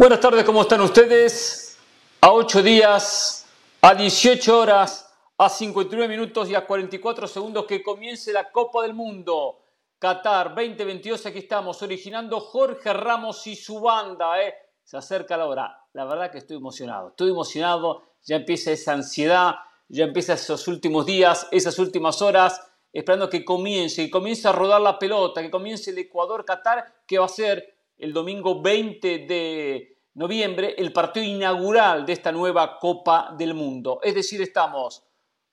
Buenas tardes, ¿cómo están ustedes? A 8 días, a 18 horas, a 59 minutos y a 44 segundos que comience la Copa del Mundo. Qatar 2022, aquí estamos, originando Jorge Ramos y su banda. ¿eh? Se acerca la hora. La verdad que estoy emocionado, estoy emocionado. Ya empieza esa ansiedad, ya empieza esos últimos días, esas últimas horas, esperando que comience, que comience a rodar la pelota, que comience el Ecuador-Qatar, que va a ser el domingo 20 de noviembre el partido inaugural de esta nueva Copa del Mundo. Es decir, estamos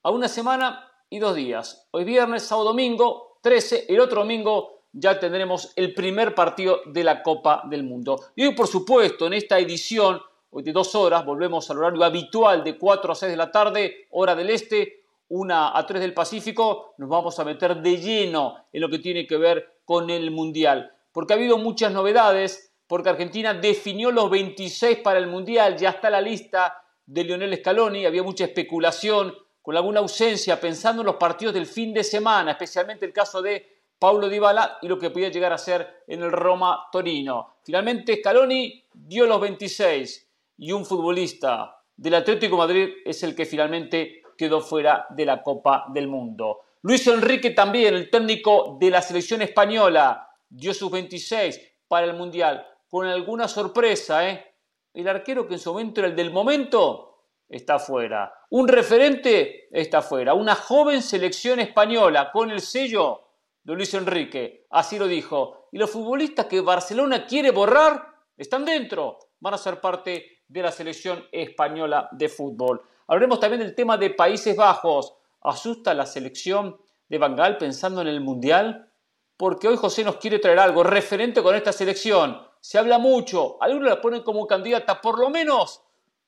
a una semana y dos días. Hoy viernes, sábado, domingo, 13, el otro domingo ya tendremos el primer partido de la Copa del Mundo. Y hoy, por supuesto, en esta edición, de dos horas, volvemos al horario habitual de 4 a 6 de la tarde, hora del este, 1 a 3 del Pacífico, nos vamos a meter de lleno en lo que tiene que ver con el Mundial porque ha habido muchas novedades, porque Argentina definió los 26 para el Mundial, ya está la lista de Lionel Scaloni, había mucha especulación con alguna ausencia pensando en los partidos del fin de semana, especialmente el caso de Paulo Dybala y lo que podía llegar a ser en el Roma Torino. Finalmente Scaloni dio los 26 y un futbolista del Atlético Madrid es el que finalmente quedó fuera de la Copa del Mundo. Luis Enrique también, el técnico de la selección española, dio sus 26 para el Mundial, con alguna sorpresa, ¿eh? El arquero que en su momento era el del momento, está fuera. Un referente está fuera. Una joven selección española con el sello de Luis Enrique, así lo dijo. Y los futbolistas que Barcelona quiere borrar están dentro, van a ser parte de la selección española de fútbol. Hablaremos también del tema de Países Bajos. ¿Asusta la selección de Bangal pensando en el Mundial? Porque hoy José nos quiere traer algo referente con esta selección. Se habla mucho, algunos la ponen como candidata, por lo menos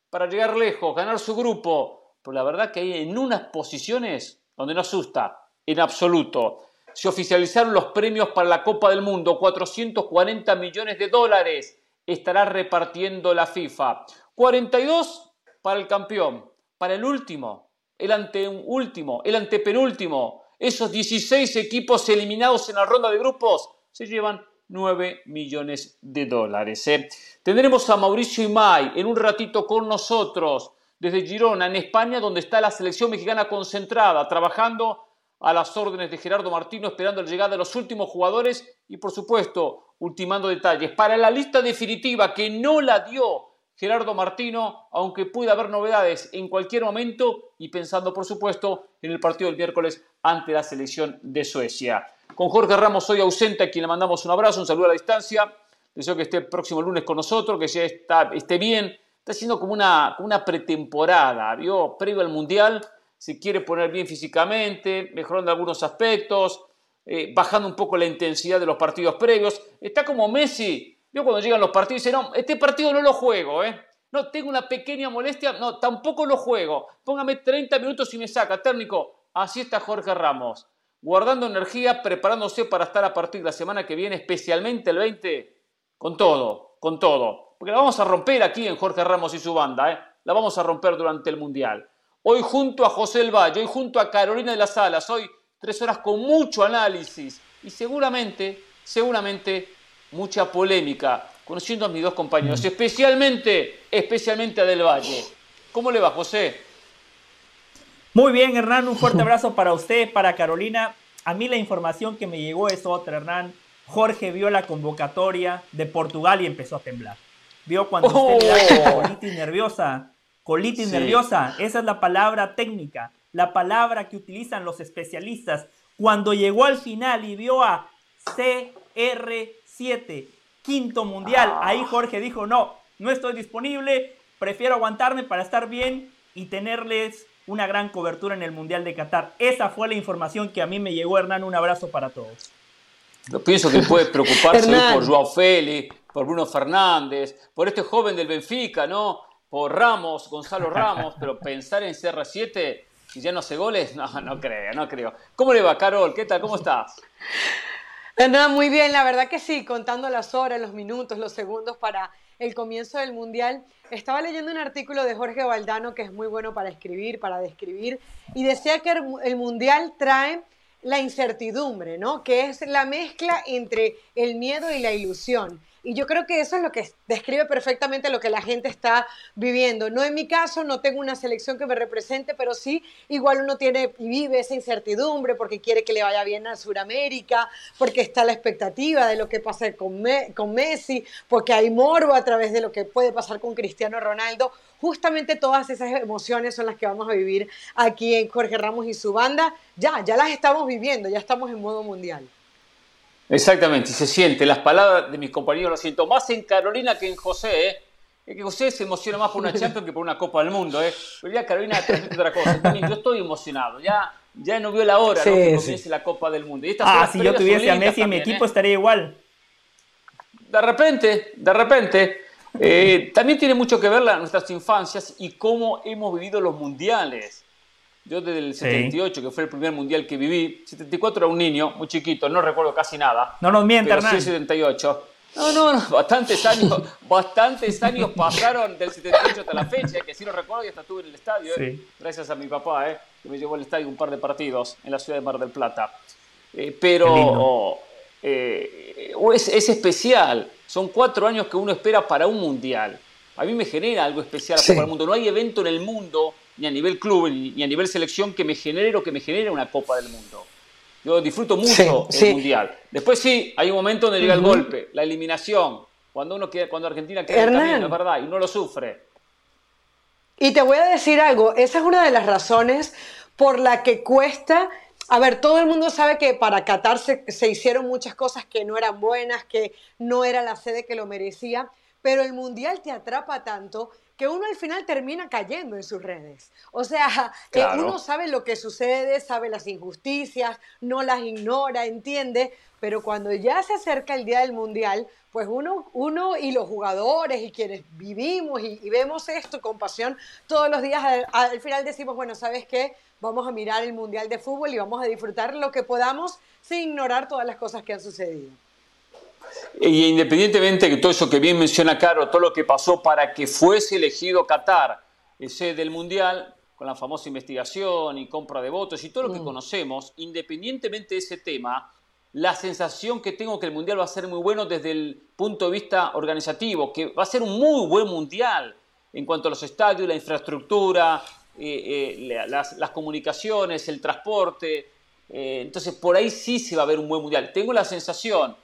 para llegar lejos, ganar su grupo. Pero la verdad que hay en unas posiciones donde no asusta, en absoluto. Se oficializaron los premios para la Copa del Mundo, 440 millones de dólares estará repartiendo la FIFA. 42 para el campeón, para el último, el anteúltimo, el antepenúltimo, esos 16 equipos eliminados en la ronda de grupos se llevan 9 millones de dólares. ¿eh? Tendremos a Mauricio Imay en un ratito con nosotros desde Girona, en España, donde está la selección mexicana concentrada, trabajando a las órdenes de Gerardo Martino, esperando la llegada de los últimos jugadores y, por supuesto, ultimando detalles. Para la lista definitiva que no la dio Gerardo Martino, aunque pueda haber novedades en cualquier momento y pensando, por supuesto, en el partido del miércoles ante la selección de Suecia. Con Jorge Ramos hoy ausente, a quien le mandamos un abrazo, un saludo a la distancia. Deseo que esté el próximo lunes con nosotros, que ya está, esté bien. Está siendo como una, pretemporada, ¿vio? Previo al Mundial, se quiere poner bien físicamente, mejorando algunos aspectos, eh, bajando un poco la intensidad de los partidos previos. Está como Messi yo cuando llegan los partidos dice, no, este partido no lo juego, ¿eh? No, tengo una pequeña molestia, no, tampoco lo juego. Póngame 30 minutos y me saca, técnico. Así está Jorge Ramos, guardando energía, preparándose para estar a partir de la semana que viene, especialmente el 20, con todo, con todo. Porque la vamos a romper aquí en Jorge Ramos y su banda, ¿eh? La vamos a romper durante el Mundial. Hoy junto a José El Valle, hoy junto a Carolina de las Alas, hoy tres horas con mucho análisis y seguramente, seguramente mucha polémica, conociendo a mis dos compañeros, especialmente, especialmente a Del Valle. ¿Cómo le va, José? Muy bien, Hernán, un fuerte abrazo para usted, para Carolina. A mí la información que me llegó es otra, Hernán. Jorge vio la convocatoria de Portugal y empezó a temblar. Vio cuando usted oh. colitis nerviosa, colitis nerviosa, esa es la palabra técnica, la palabra que utilizan los especialistas. Cuando llegó al final y vio a CR quinto mundial. Ahí Jorge dijo, no, no estoy disponible, prefiero aguantarme para estar bien y tenerles una gran cobertura en el Mundial de Qatar. Esa fue la información que a mí me llegó, Hernán. Un abrazo para todos. Yo pienso que puede preocuparse por Joao Félix, por Bruno Fernández, por este joven del Benfica, ¿no? Por Ramos, Gonzalo Ramos, pero pensar en CR7 y ya no hace goles, no, no creo, no creo. ¿Cómo le va, Carol? ¿Qué tal? ¿Cómo estás? Nada, muy bien, la verdad que sí, contando las horas, los minutos, los segundos para el comienzo del Mundial. Estaba leyendo un artículo de Jorge Valdano que es muy bueno para escribir, para describir, y decía que el Mundial trae la incertidumbre, ¿no? Que es la mezcla entre el miedo y la ilusión. Y yo creo que eso es lo que describe perfectamente lo que la gente está viviendo. No en mi caso, no tengo una selección que me represente, pero sí, igual uno tiene y vive esa incertidumbre porque quiere que le vaya bien a Sudamérica, porque está la expectativa de lo que pasa con, con Messi, porque hay morbo a través de lo que puede pasar con Cristiano Ronaldo. Justamente todas esas emociones son las que vamos a vivir aquí en Jorge Ramos y su banda. Ya, ya las estamos viviendo, ya estamos en modo mundial. Exactamente, y se siente. Las palabras de mis compañeros las siento más en Carolina que en José. ¿eh? Es que José se emociona más por una Champions que por una Copa del Mundo. ¿eh? Pero ya Carolina transmite otra cosa. También yo estoy emocionado. Ya, ya no vio la hora ¿no? que comience la Copa del Mundo. Y ah, si yo tuviese a Messi en mi equipo ¿eh? estaría igual. De repente, de repente. Eh, también tiene mucho que ver la, nuestras infancias y cómo hemos vivido los mundiales. Yo desde el 78, que fue el primer mundial que viví, 74 era un niño, muy chiquito, no recuerdo casi nada. No nos mientas, Pero sí 78. No, no, no, bastantes años, bastantes años pasaron del 78 hasta la fecha, que sí lo recuerdo y hasta estuve en el estadio, eh, gracias a mi papá, eh, que me llevó al estadio un par de partidos en la ciudad de Mar del Plata. Eh, pero eh, es, es, especial, son cuatro años que uno espera para un mundial. A mí me genera algo especial para el mundo. No hay evento en el mundo ni a nivel club, ni a nivel selección que me genere o que me genere una Copa del Mundo. Yo disfruto mucho el Mundial. Después sí, hay un momento donde llega el golpe, la eliminación, cuando uno queda, cuando Argentina queda en camino, es verdad, y uno lo sufre. Y te voy a decir algo, esa es una de las razones por la que cuesta a ver, todo el mundo sabe que para Qatar se, se, hicieron muchas cosas que no eran buenas, que no era la sede que lo merecía, pero el Mundial te atrapa tanto que uno al final termina cayendo en sus redes. O sea, que uno sabe lo que sucede, sabe las injusticias, no las ignora, entiende, pero cuando ya se acerca el día del mundial, pues uno, uno y los jugadores y quienes vivimos y, vemos esto con pasión todos los días, al, final decimos, bueno, ¿sabes qué? Vamos a mirar el mundial de fútbol y vamos a disfrutar lo que podamos sin ignorar todas las cosas que han sucedido. Y independientemente de todo eso que bien menciona Caro, todo lo que pasó para que fuese elegido Qatar sede del Mundial, con la famosa investigación y compra de votos y todo lo que mm. conocemos, independientemente de ese tema, la sensación que tengo que el Mundial va a ser muy bueno desde el punto de vista organizativo, que va a ser un muy buen Mundial en cuanto a los estadios, la infraestructura, eh, eh, las, comunicaciones, el transporte. Eh, entonces, por ahí sí se va a ver un buen Mundial. Tengo la sensación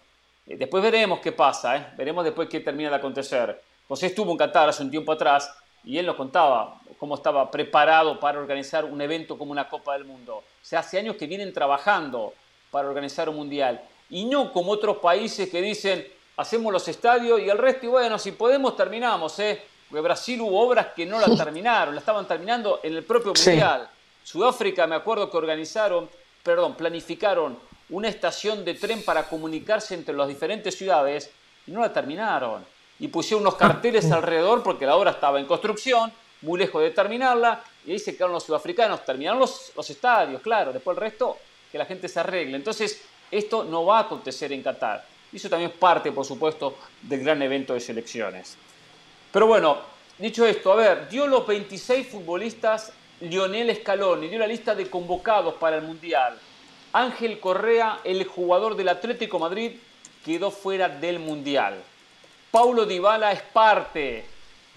después veremos qué pasa, ¿eh? veremos después qué termina de acontecer. José estuvo en Qatar hace un tiempo atrás y él nos contaba cómo estaba preparado para organizar un evento como una Copa del Mundo. O sea, hace años que vienen trabajando para organizar un mundial. Y no como otros países que dicen, hacemos los estadios y el resto, y bueno, si podemos terminamos. ¿eh? Porque Brasil hubo obras que no las terminaron, la estaban terminando en el propio mundial. Sudáfrica, me acuerdo que organizaron, perdón, planificaron una estación de tren para comunicarse entre las diferentes ciudades y no la terminaron. Y pusieron unos carteles alrededor porque la obra estaba en construcción, muy lejos de terminarla, y ahí se quedaron los sudafricanos. Terminaron los, los estadios, claro, después el resto, que la gente se arregle. Entonces, esto no va a acontecer en Qatar. Y eso también es parte, por supuesto, del gran evento de selecciones. Pero bueno, dicho esto, a ver, dio los 26 futbolistas Lionel Scaloni, dio la lista de convocados para el Mundial. Ángel Correa, el jugador del Atlético Madrid, quedó fuera del Mundial. Paulo Dybala es parte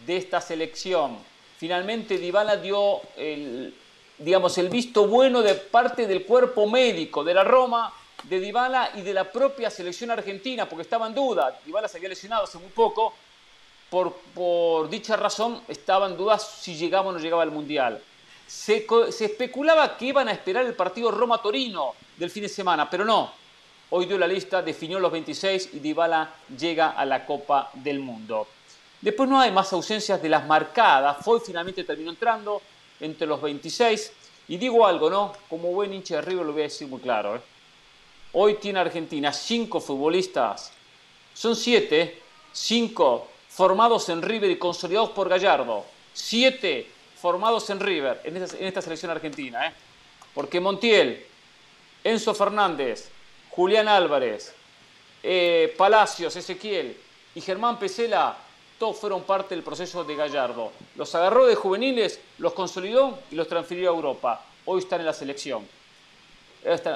de esta selección. Finalmente Dybala dio el, digamos, el visto bueno de parte del cuerpo médico de la Roma, de Dybala y de la propia selección argentina, porque estaba en duda. Dybala se había lesionado hace muy poco. Por, por dicha razón estaba en duda si llegaba o no llegaba al Mundial. Se, especulaba que iban a esperar el partido Roma-Torino del fin de semana, pero no. Hoy dio la lista, definió los 26 y Dybala llega a la Copa del Mundo. Después no hay más ausencias de las marcadas. Foy finalmente terminó entrando entre los 26. Y digo algo, ¿no? Como buen hincha de River lo voy a decir muy claro. ¿eh? Hoy tiene Argentina cinco futbolistas. Son siete, cinco formados en River y consolidados por Gallardo. Siete formados en River, en esta, en esta selección argentina. ¿eh? Porque Montiel, Enzo Fernández, Julián Álvarez, eh, Palacios, Ezequiel y Germán Pesela, todos fueron parte del proceso de Gallardo. Los agarró de juveniles, los consolidó y los transfirió a Europa. Hoy están en la selección.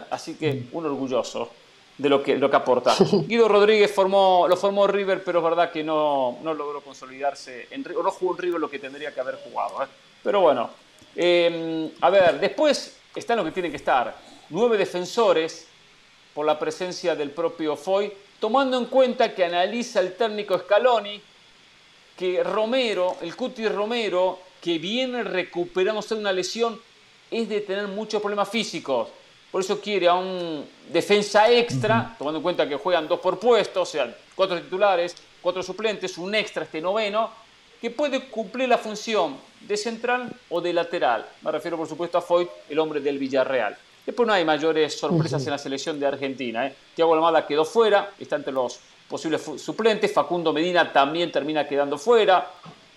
Así que un orgulloso. de lo que, lo que aporta. Guido Rodríguez formó, lo formó River, pero es verdad que no, no logró consolidarse, en, o no jugó en River lo que tendría que haber jugado. ¿eh? Pero bueno, em, a ver, después están los que tienen que estar. Nueve defensores por la presencia del propio Foy, tomando en cuenta que analiza el técnico Scaloni, que Romero, el Cuti Romero, que viene recuperándose de una lesión, es de tener muchos problemas físicos. Por eso quiere a un defensa extra, tomando en cuenta que juegan dos por puesto, o sea, cuatro titulares, cuatro suplentes, un extra este noveno, que puede cumplir la función de central o de lateral. Me refiero, por supuesto, a Foyt, el hombre del Villarreal. Después no hay mayores sorpresas en la selección de Argentina. ¿eh? Tiago Almada quedó fuera, está entre los posibles suplentes. Facundo Medina también termina quedando fuera.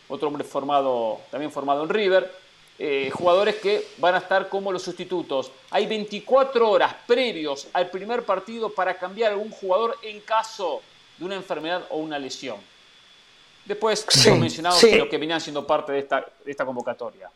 Otro hombre formado, también formado en River. Eh, jugadores que van a estar como los sustitutos. Hay 24 horas previos al primer partido para cambiar a algún jugador en caso de una enfermedad o una lesión. Después, sí, hemos mencionado lo que venían siendo parte de esta, de esta convocatoria.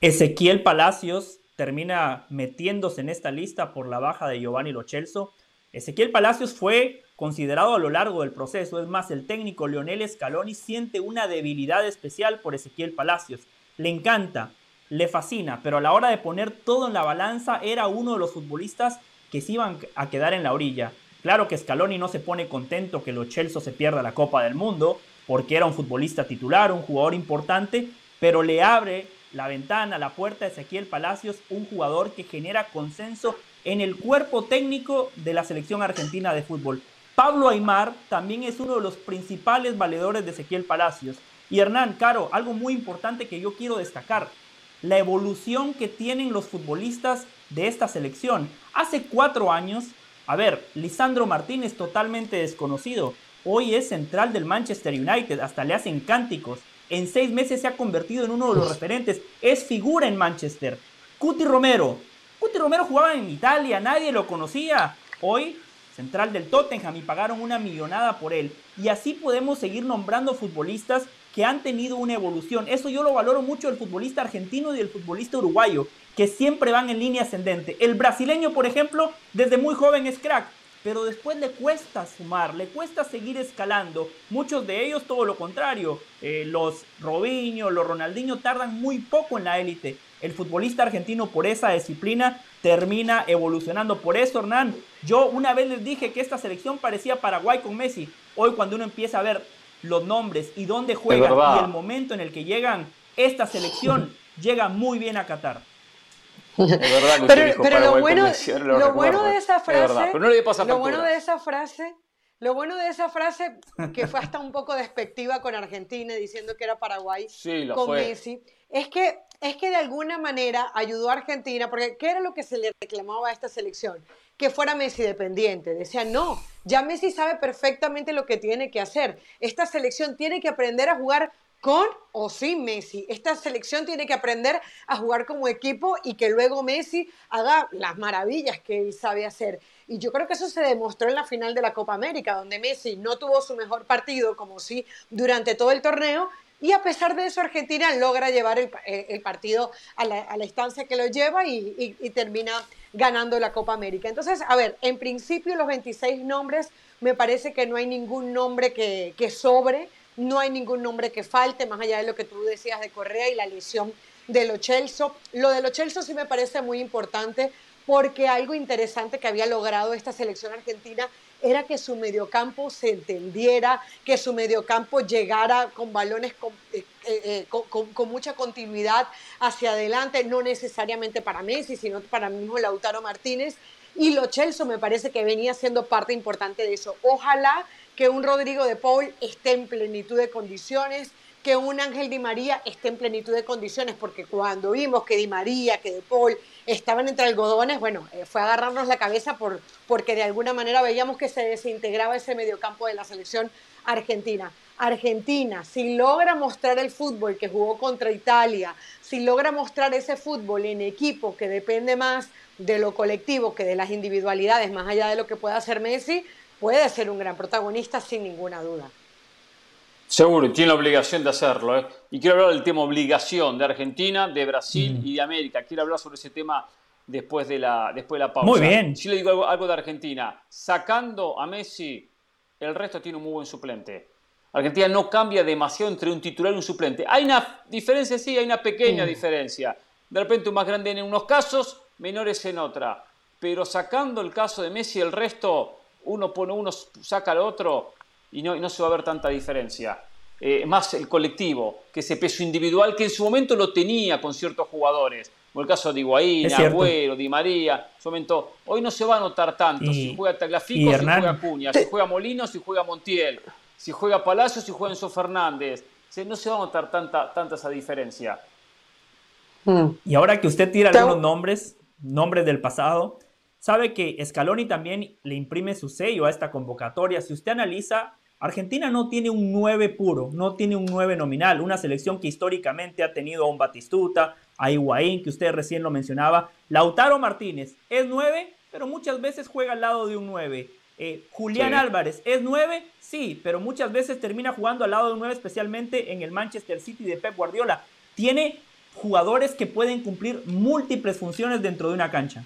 Ezequiel Palacios termina metiéndose en esta lista por la baja de Giovanni Lochelso. Ezequiel Palacios fue considerado a lo largo del proceso. Es más, el técnico Leonel Scaloni siente una debilidad especial por Ezequiel Palacios le encanta, le fascina, pero a la hora de poner todo en la balanza era uno de los futbolistas que se iban a quedar en la orilla. Claro que Scaloni no se pone contento que los Chelsea se pierda la Copa del Mundo, porque era un futbolista titular, un jugador importante, pero le abre la ventana, la puerta a Ezequiel Palacios, un jugador que genera consenso en el cuerpo técnico de la selección argentina de fútbol. Pablo Aymar también es uno de los principales valedores de Ezequiel Palacios. Y Hernán, Caro, algo muy importante que yo quiero destacar, la evolución que tienen los futbolistas de esta selección. Hace cuatro años, a ver, Lisandro Martínez totalmente desconocido, hoy es central del Manchester United, hasta le hacen cánticos. En seis meses se ha convertido en uno de los referentes, es figura en Manchester. Cuti Romero, Cuti Romero jugaba en Italia, nadie lo conocía. Hoy central del Tottenham y pagaron una millonada por él. Y así podemos seguir nombrando futbolistas que han tenido una evolución. Eso yo lo valoro mucho del futbolista argentino y del futbolista uruguayo, que siempre van en línea ascendente. El brasileño, por ejemplo, desde muy joven es crack, pero después le cuesta sumar, le cuesta seguir escalando. Muchos de ellos todo lo contrario. Eh, los Robinho, los Ronaldinho tardan muy poco en la élite. El futbolista argentino por esa disciplina termina evolucionando. Por eso, Hernán, yo una vez les dije que esta selección parecía Paraguay con Messi. Hoy cuando uno empieza a ver los nombres y dónde juegan y el momento en el que llegan, esta selección llega muy bien a Qatar. Pero, lo bueno, lo, bueno de esa frase, lo bueno de esa frase, lo bueno de esa frase, que fue hasta un poco despectiva con Argentina, diciendo que era Paraguay con Messi, es que, es que de alguna manera ayudó a Argentina, porque ¿qué era lo que se le reclamaba a esta selección? Que fuera Messi dependiente. Decía, no, ya Messi sabe perfectamente lo que tiene que hacer. Esta selección tiene que aprender a jugar con o sin Messi. Esta selección tiene que aprender a jugar como equipo y que luego Messi haga las maravillas que él sabe hacer. Y yo creo que eso se demostró en la final de la Copa América, donde Messi no tuvo su mejor partido, como sí durante todo el torneo, y a pesar de eso, Argentina logra llevar el, eh, partido a la, instancia que lo lleva y, termina ganando la Copa América. Entonces, a ver, en principio los 26 nombres, me parece que no hay ningún nombre que sobre, no hay ningún nombre que falte, más allá de lo que tú decías de Correa y la lesión de Lo Celso. Lo de Lo Celso sí me parece muy importante porque algo interesante que había logrado esta selección argentina era que su mediocampo se entendiera, que su mediocampo llegara con balones eh, eh, con, con, mucha continuidad hacia adelante, no necesariamente para Messi, sino para mismo Lautaro Martínez. Y Lo Celso me parece que venía siendo parte importante de eso. Ojalá que un Rodrigo de Paul esté en plenitud de condiciones, que un Ángel Di María esté en plenitud de condiciones, porque cuando vimos que Di María, que De Paul estaban entre algodones, bueno, eh, fue agarrarnos la cabeza por, porque de alguna manera veíamos que se desintegraba ese mediocampo de la selección argentina. Argentina, si logra mostrar el fútbol que jugó contra Italia, si logra mostrar ese fútbol en equipo que depende más de lo colectivo que de las individualidades, más allá de lo que pueda hacer Messi, puede ser un gran protagonista sin ninguna duda. Seguro, tiene la obligación de hacerlo. ¿eh? Y quiero hablar del tema obligación de Argentina, de Brasil y de América. Quiero hablar sobre ese tema después de la, después de la pausa. Muy bien. Sí le digo algo, algo de Argentina. Sacando a Messi, el resto tiene un muy buen suplente. Argentina no cambia demasiado entre un titular y un suplente. Hay una diferencia, sí, hay una pequeña Mm. diferencia. De repente un más grande en unos casos, menores en otra. Pero sacando el caso de Messi, el resto, uno pone uno, saca al otro y no, y no se va a ver tanta diferencia. Eh, más el colectivo, que ese peso individual que en su momento lo tenía con ciertos jugadores. Como el caso de Higuaín. Agüero, Di María. En su momento, hoy no se va a notar tanto Y- si juega y Tagliafico, si Hernán- juega Acuña, si juega Molino, si juega Montiel, si juega Palacio, si juega Enzo Fernández. Se- No se va a notar tanta, tanta esa diferencia. Mm. Y ahora que usted tira algunos nombres, nombres del pasado, sabe que Scaloni también le imprime su sello a esta convocatoria. Si usted analiza, Argentina no tiene un 9 puro, no tiene un 9 nominal, una selección que históricamente ha tenido a un Batistuta, a Higuaín, que usted recién lo mencionaba. Lautaro Martínez es 9, pero muchas veces juega al lado de un 9. Eh, Julián Sí. Álvarez es 9, sí, pero muchas veces termina jugando al lado de un 9, especialmente en el Manchester City de Pep Guardiola. Tiene jugadores que pueden cumplir múltiples funciones dentro de una cancha.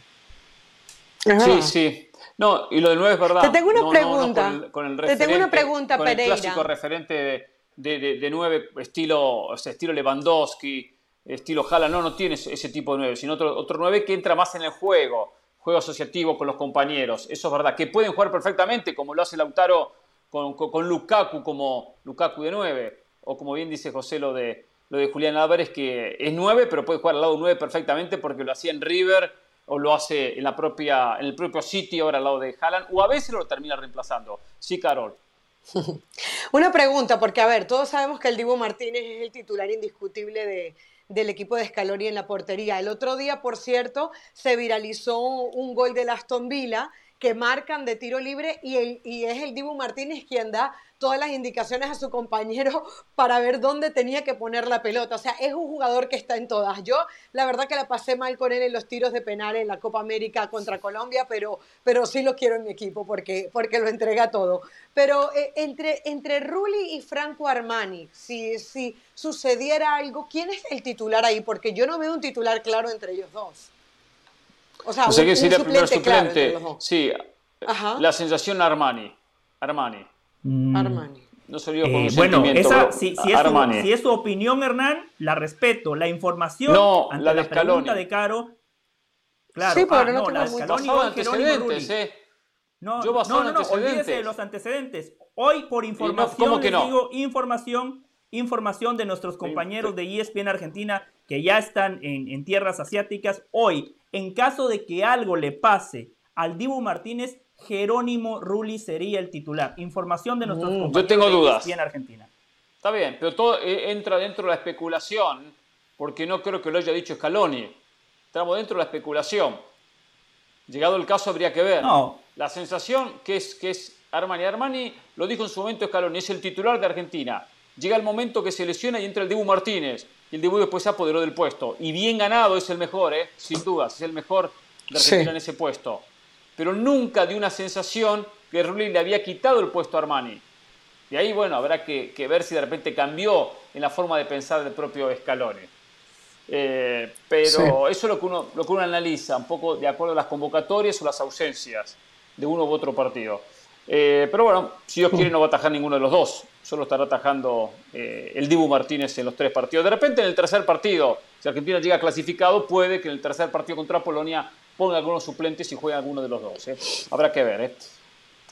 Sí, sí. No, y lo del 9 es verdad. Te tengo una No, no, no, pregunta. con el- con el Te tengo una pregunta, con el Pereira. clásico referente de, de, de- de 9, estilo, o sea, estilo Lewandowski, estilo Haaland, no, no tiene ese, tipo de 9, sino otro, otro 9 que entra más en el juego, juego asociativo con los compañeros. Eso es verdad, que pueden jugar perfectamente, como lo hace Lautaro con, con, con Lukaku, como Lukaku de 9, o como bien dice José lo de, lo de Julián Álvarez, que es 9, pero puede jugar al lado de 9 perfectamente porque lo hacía en River o lo hace en, la propia, en el propio City, ahora al lado de Haaland, o a veces lo termina reemplazando. Sí, Carol. Una pregunta, porque a ver, todos sabemos que el Dibu Martínez es el titular indiscutible de, del equipo de Scaloni en la portería. El otro día, por cierto, se viralizó un gol del Aston Villa que marcan de tiro libre y, y es el Dibu Martínez quien da todas las indicaciones a su compañero para ver dónde tenía que poner la pelota. O sea, es un jugador que está en todas. Yo, la verdad que la pasé mal con él en los tiros de penal en la Copa América contra Colombia, pero, pero sí lo quiero en mi equipo porque, porque lo entrega todo. Pero eh, entre, entre Rulli y Franco Armani, si, si sucediera algo, ¿quién es el titular ahí? Porque yo no veo un titular claro entre ellos dos. O sea, O sea, un, que un sería primer suplente claro suplente. dos. sí, Ajá. la sensación Armani. Armani. Mm, Armani. No eh, bueno, esa, si, si es su, si es su opinión, Hernán, la respeto. La información No, ante la la, de pregunta Scaloni. de Caro. Claro, Sí, pero ah, no no, la de Scaloni antecedentes, Rulli. ¿eh? No, Yo basado no, no, no, olvídese de antecedentes. los antecedentes. Hoy por información, ¿cómo que les no? digo, información, información de nuestros compañeros de ESPN Argentina que ya están en, en tierras asiáticas. Hoy, en caso de que algo le pase al Dibu Martínez, Jerónimo Rulli sería el titular. Información de nuestros Mm, yo compañeros tengo de dudas. ESPN Argentina. Está bien, pero todo eh, entra dentro de la especulación, porque no creo que lo haya dicho Scaloni. Estamos dentro de la especulación. Llegado el caso habría que ver. No. La sensación que es, que es Armani. Armani lo dijo en su momento Scaloni, es el titular de Argentina. Llega el momento que se lesiona y entra el Dibu Martínez. Y el Dibu después se apoderó del puesto. Y bien ganado es el mejor, ¿eh? sin dudas, es el mejor de Argentina Sí. en ese puesto. Pero nunca dio una sensación que Rulli le había quitado el puesto a Armani. Y ahí, bueno, habrá que, que ver si de repente cambió en la forma de pensar del propio Scaloni. Eh, pero Sí. eso es lo que, uno, lo que uno analiza, un poco de acuerdo a las convocatorias o las ausencias de uno u otro partido. Eh, pero bueno, si Dios quiere no va a atajar ninguno de los dos, solo estará atajando eh, el Dibu Martínez en los tres partidos. De repente en el tercer partido, si Argentina llega clasificado, puede que en el tercer partido contra Polonia ponga algunos suplentes y juegue alguno de los dos. ¿eh? Habrá que ver. ¿eh?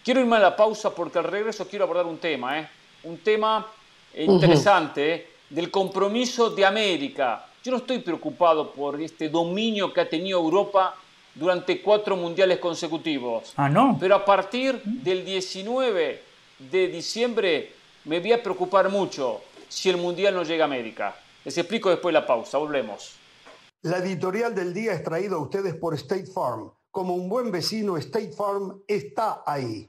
Quiero irme a la pausa porque al regreso quiero abordar un tema, ¿eh? un tema interesante ¿eh? del compromiso de América. Yo no estoy preocupado por este dominio que ha tenido Europa durante cuatro mundiales consecutivos. Ah, no. Pero a partir del 19 de diciembre me voy a preocupar mucho si el mundial no llega a América. Les explico después de la pausa. Volvemos. La editorial del día es traída a ustedes por State Farm. Como un buen vecino, State Farm está ahí.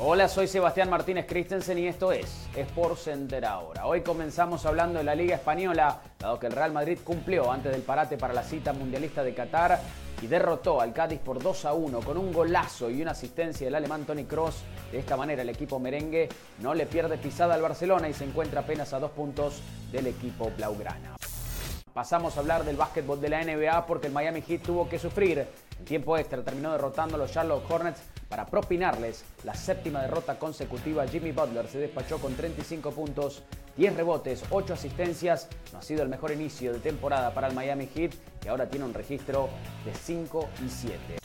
Hola, soy Sebastián Martínez Christensen y esto es Sport Center ahora. Hoy comenzamos hablando de la Liga Española, dado que el Real Madrid cumplió antes del parate para la cita mundialista de Qatar y derrotó al Cádiz por 2 a 1 con un golazo y una asistencia del alemán Tony Cross. De esta manera el equipo merengue no le pierde pisada al Barcelona y se encuentra apenas a dos puntos del equipo blaugrana. Pasamos a hablar del básquetbol de la NBA porque el Miami Heat tuvo que sufrir. En tiempo extra terminó derrotando a los Charlotte Hornets para propinarles la séptima derrota consecutiva. Jimmy Butler se despachó con 35 puntos, 10 rebotes, 8 asistencias. No ha sido el mejor inicio de temporada para el Miami Heat, que ahora tiene un registro de 5 y 7.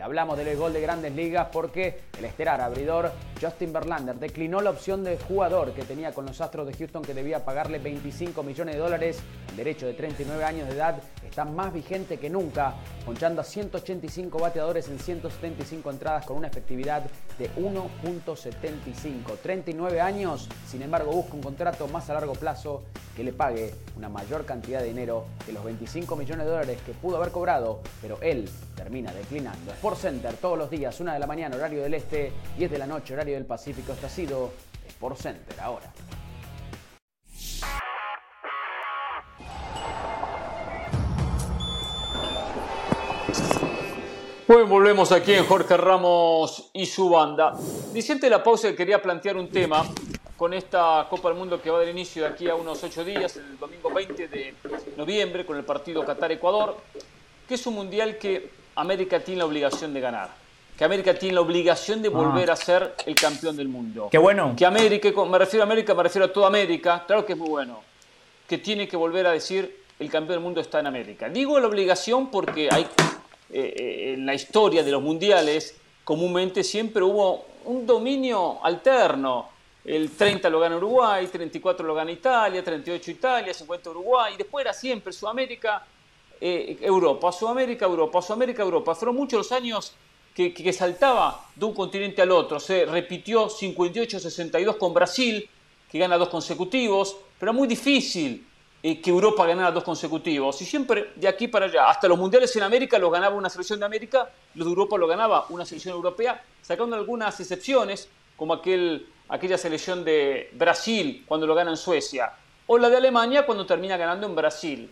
Hablamos del gol de grandes ligas porque el estelar abridor Justin Verlander declinó la opción de jugador que tenía con los Astros de Houston que debía pagarle 25 millones de dólares. El derecho de 39 años de edad está más vigente que nunca, ponchando a 185 bateadores en 175 entradas con una efectividad de 1.75. 39 años, sin embargo, busca un contrato más a largo plazo que le pague una mayor cantidad de dinero que los 25 millones de dólares que pudo haber cobrado, pero él termina declinando. Sport Center todos los días, 1 de la mañana, horario del este, 10 de la noche, horario del Pacífico. Esto ha sido Sport Center ahora. Bueno, volvemos aquí en Jorge Ramos y su banda. Diciente la pausa quería plantear un tema con esta Copa del Mundo que va dar inicio de aquí a unos ocho días, el domingo 20 de noviembre, con el partido Qatar-Ecuador, que es un mundial que América tiene la obligación de ganar. Que América tiene la obligación de volver ah. a ser el campeón del mundo. Qué bueno. Que América, me refiero a América, me refiero a toda América, claro que es muy bueno. Que tiene que volver a decir el campeón del mundo está en América. Digo la obligación porque hay eh, eh, en la historia de los mundiales comúnmente siempre hubo un dominio alterno. El 30 lo gana Uruguay, 34 lo gana Italia, 38 Italia, 50 Uruguay, y después era siempre Sudamérica, eh, Europa, Sudamérica, Europa, Sudamérica, Europa. Fueron muchos los años que, que, saltaba de un continente al otro. Se repitió 58-62 con Brasil, que gana dos consecutivos, pero era muy difícil que Europa ganara dos consecutivos. Y siempre de aquí para allá, hasta los mundiales en América los ganaba una selección de América, los de Europa lo ganaba una selección europea, sacando algunas excepciones, como aquel, aquella selección de Brasil cuando lo gana en Suecia, o la de Alemania cuando termina ganando en Brasil.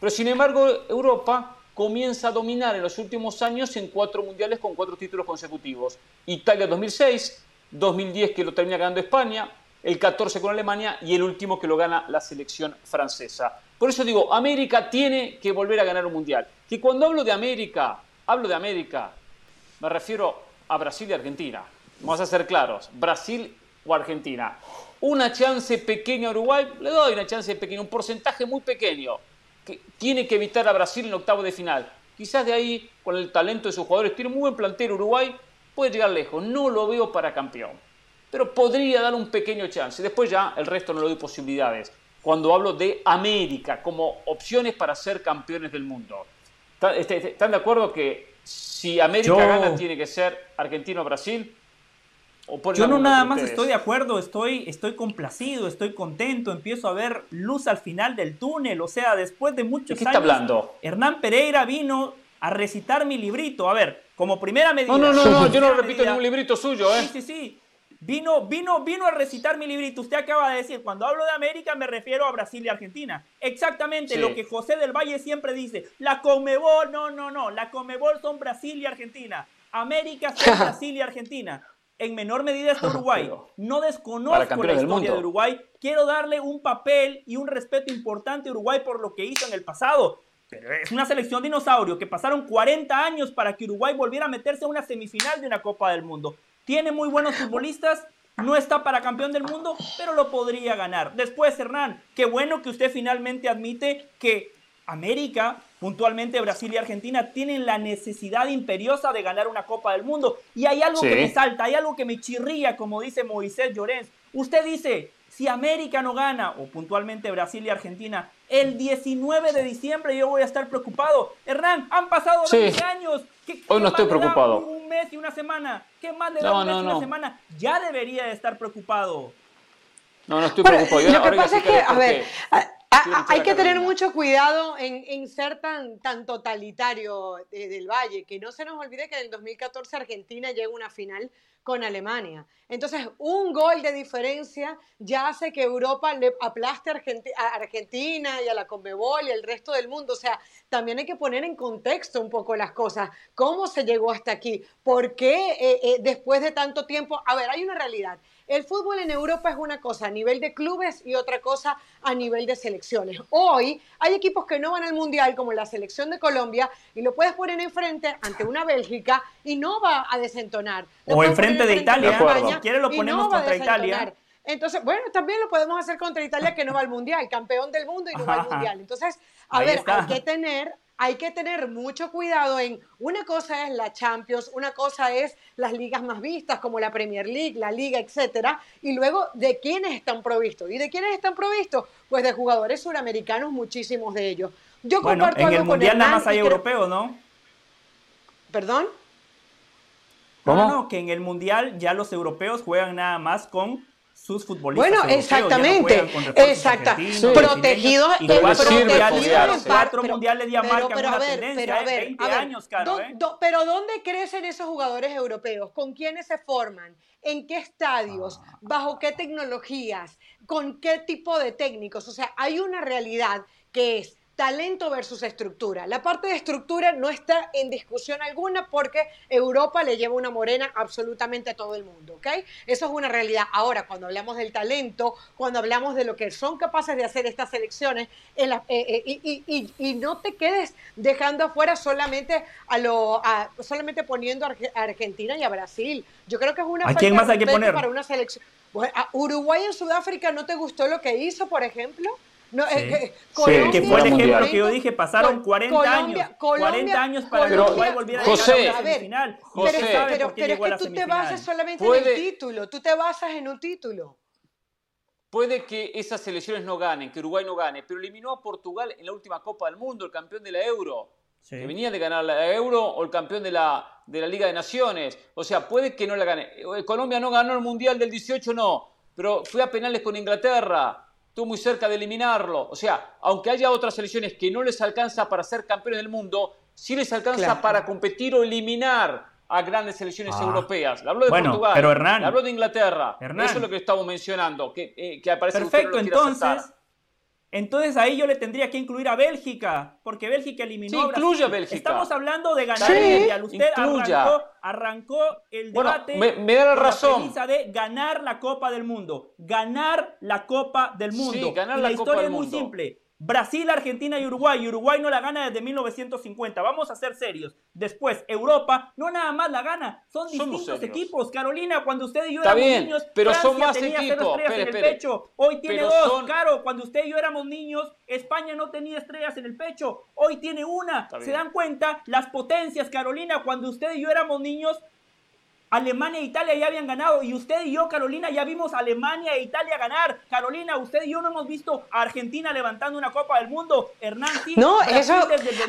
Pero sin embargo, Europa comienza a dominar en los últimos años en cuatro mundiales con cuatro títulos consecutivos. Italia 2006, 2010 que lo termina ganando España, el 14 con Alemania y el último que lo gana la selección francesa. Por eso digo, América tiene que volver a ganar un mundial. Que cuando hablo de América, hablo de América, me refiero a Brasil y Argentina. Vamos a ser claros, Brasil o Argentina. Una chance pequeña a Uruguay, le doy una chance pequeña, un porcentaje muy pequeño. Que tiene que evitar a Brasil en el octavo de final. Quizás de ahí, con el talento de sus jugadores, tiene muy buen plantel Uruguay, puede llegar lejos. No lo veo para campeón pero podría dar un pequeño chance. Después ya el resto no le doy posibilidades. Cuando hablo de América como opciones para ser campeones del mundo. Este, este, ¿Están de acuerdo que si América gana tiene que ser Argentina o Brasil? Yo no nada más estoy de acuerdo, estoy, estoy complacido, estoy contento, empiezo a ver luz al final del túnel, o sea, después de muchos ¿De qué está hablando? Hernán Pereira vino a recitar mi librito, a ver, como primera medida. No, no, no, no yo no repito ningún librito suyo, ¿eh? Sí, sí, sí. Vino, vino, vino a recitar mi librito. Usted acaba de decir, cuando hablo de América me refiero a Brasil y Argentina. Exactamente lo que José del Valle siempre dice. La Comebol, no, no, no. La Comebol son Brasil y Argentina. América son Brasil y Argentina. En menor medida está Uruguay. No desconozco la historia de Uruguay. Quiero darle un papel y un respeto importante a Uruguay por lo que hizo en el pasado. Pero es una selección dinosaurio que pasaron 40 años para que Uruguay volviera a meterse a una semifinal de una Copa del Mundo. Tiene muy buenos futbolistas, no está para campeón del mundo, pero lo podría ganar. Después, Hernán, qué bueno que usted finalmente admite que América, puntualmente Brasil y Argentina, tienen la necesidad imperiosa de ganar una Copa del Mundo. Y hay algo que me salta, hay algo que me chirría, como dice Moisés Llorens. Usted dice, si América no gana, o puntualmente Brasil y Argentina, el 19 de diciembre yo voy a estar preocupado. Hernán, han pasado 20 años. Hoy no estoy preocupado. Un mes y una semana. ¿Qué más le da un mes y una semana? Ya debería de estar preocupado. No, no estoy preocupado. lo que pasa es que, a ver, hay que tener mucho cuidado en, ser tan, tan totalitario del Valle, que no se nos olvide que en el 2014 Argentina llega a una final con Alemania. Entonces, un gol de diferencia ya hace que Europa le aplaste a Argentina y a la Conmebol y al resto del mundo. O sea, también hay que poner en contexto un poco las cosas. ¿Cómo se llegó hasta aquí? ¿Por qué eh, eh, después de tanto tiempo? A ver, hay una realidad. El fútbol en Europa es una cosa a nivel de clubes y otra cosa a nivel de selecciones. Hoy hay equipos que no van al Mundial, como la selección de Colombia, y lo puedes poner enfrente ante una Bélgica y no va a desentonar. o enfrente de Italia, si quiere lo ponemos contra Italia. Entonces, bueno, también lo podemos hacer contra Italia que no va al Mundial, campeón del mundo y no va al Mundial. Entonces, a ver, hay que tener hay que tener mucho cuidado en una cosa es la Champions, una cosa es las ligas más vistas como la Premier League, la Liga, etcétera, y luego de quiénes están provistos. ¿Y de quiénes están provistos? Pues de jugadores suramericanos, muchísimos de ellos. Yo bueno, en el mundial nada más hay europeos, ¿no? ¿Perdón? ¿Cómo? No, no, que en el mundial ya los europeos juegan nada más con sus futbolistas. Bueno, exactamente, exacto. Protegidos, protegidos cuatro mundiales marcan pero, una ver, tendencia, pero, a ver, 20 años, caro, ¿eh? pero ¿dónde crecen esos jugadores europeos? ¿Con quiénes se forman? ¿En qué estadios? Ah. ¿Bajo qué tecnologías? ¿Con qué tipo de técnicos? O sea, hay una realidad que es talento versus estructura. La parte de estructura no está en discusión alguna porque Europa le lleva una morena absolutamente a todo el mundo, ¿ok? Eso es una realidad. Ahora, cuando hablamos del talento, cuando hablamos de lo que son capaces de hacer estas selecciones, en la, eh, eh, y, no te quedes dejando afuera solamente a lo, solamente poniendo a Argentina y a Brasil. Yo creo que es una ¿A quién más hay que poner? para una selección. Uruguay en Sudáfrica no te gustó lo que hizo, por ejemplo. No, sí. eh, Colombia, que fue el ejemplo que yo dije, pasaron 40 Colombia, años, Colombia, 40 años para que Uruguay volviera José, a, a la final. José, pero, pero, pero es que tú te basas solamente ¿Puede, en el título, tú te basas en un título. Puede que esas selecciones no ganen, que Uruguay no gane, pero eliminó a Portugal en la última Copa del Mundo, el campeón de la Euro. Sí. Que venía de ganar la Euro o el campeón de la, de la Liga de Naciones. O sea, puede que no la gane. Colombia no ganó el Mundial del 18, no, pero fue a penales con Inglaterra estuvo muy cerca de eliminarlo. O sea, aunque haya otras selecciones que no les alcanza para ser campeones del mundo, sí les alcanza para competir o eliminar a grandes selecciones ah. europeas. Le hablo de Portugal, pero Hernán, le hablo de Inglaterra. Hernán, Eso es lo que estamos mencionando, que, eh, que aparece Perfecto, entonces, entonces ahí yo le tendría que incluir a Bélgica, porque Bélgica eliminó sí, incluye a Bélgica. Estamos hablando de ganar el Mundial. Usted arrancó, arrancó, el debate me, me, da la razón. de ganar la Copa del Mundo. Ganar la Copa del Mundo. Sí, ganar la, la historia es muy simple. Brasil, Argentina y Uruguay. Uruguay no la gana desde 1950. Vamos a ser serios. Después, Europa no nada más la gana. Son distintos equipos. Carolina, cuando usted y yo éramos niños, pero Francia son más tenía equipos. cero estrellas en el pecho. Hoy tiene dos. Caro, cuando usted y yo éramos niños, España no tenía estrellas en el pecho. Hoy tiene una. ¿Se dan cuenta? Las potencias, Carolina, cuando usted y yo éramos niños, Alemania e Italia ya habían ganado y usted y yo, Carolina, ya vimos a Alemania e Italia ganar. Carolina, usted y yo no hemos visto a Argentina levantando una Copa del Mundo. Hernán sí. No, eso.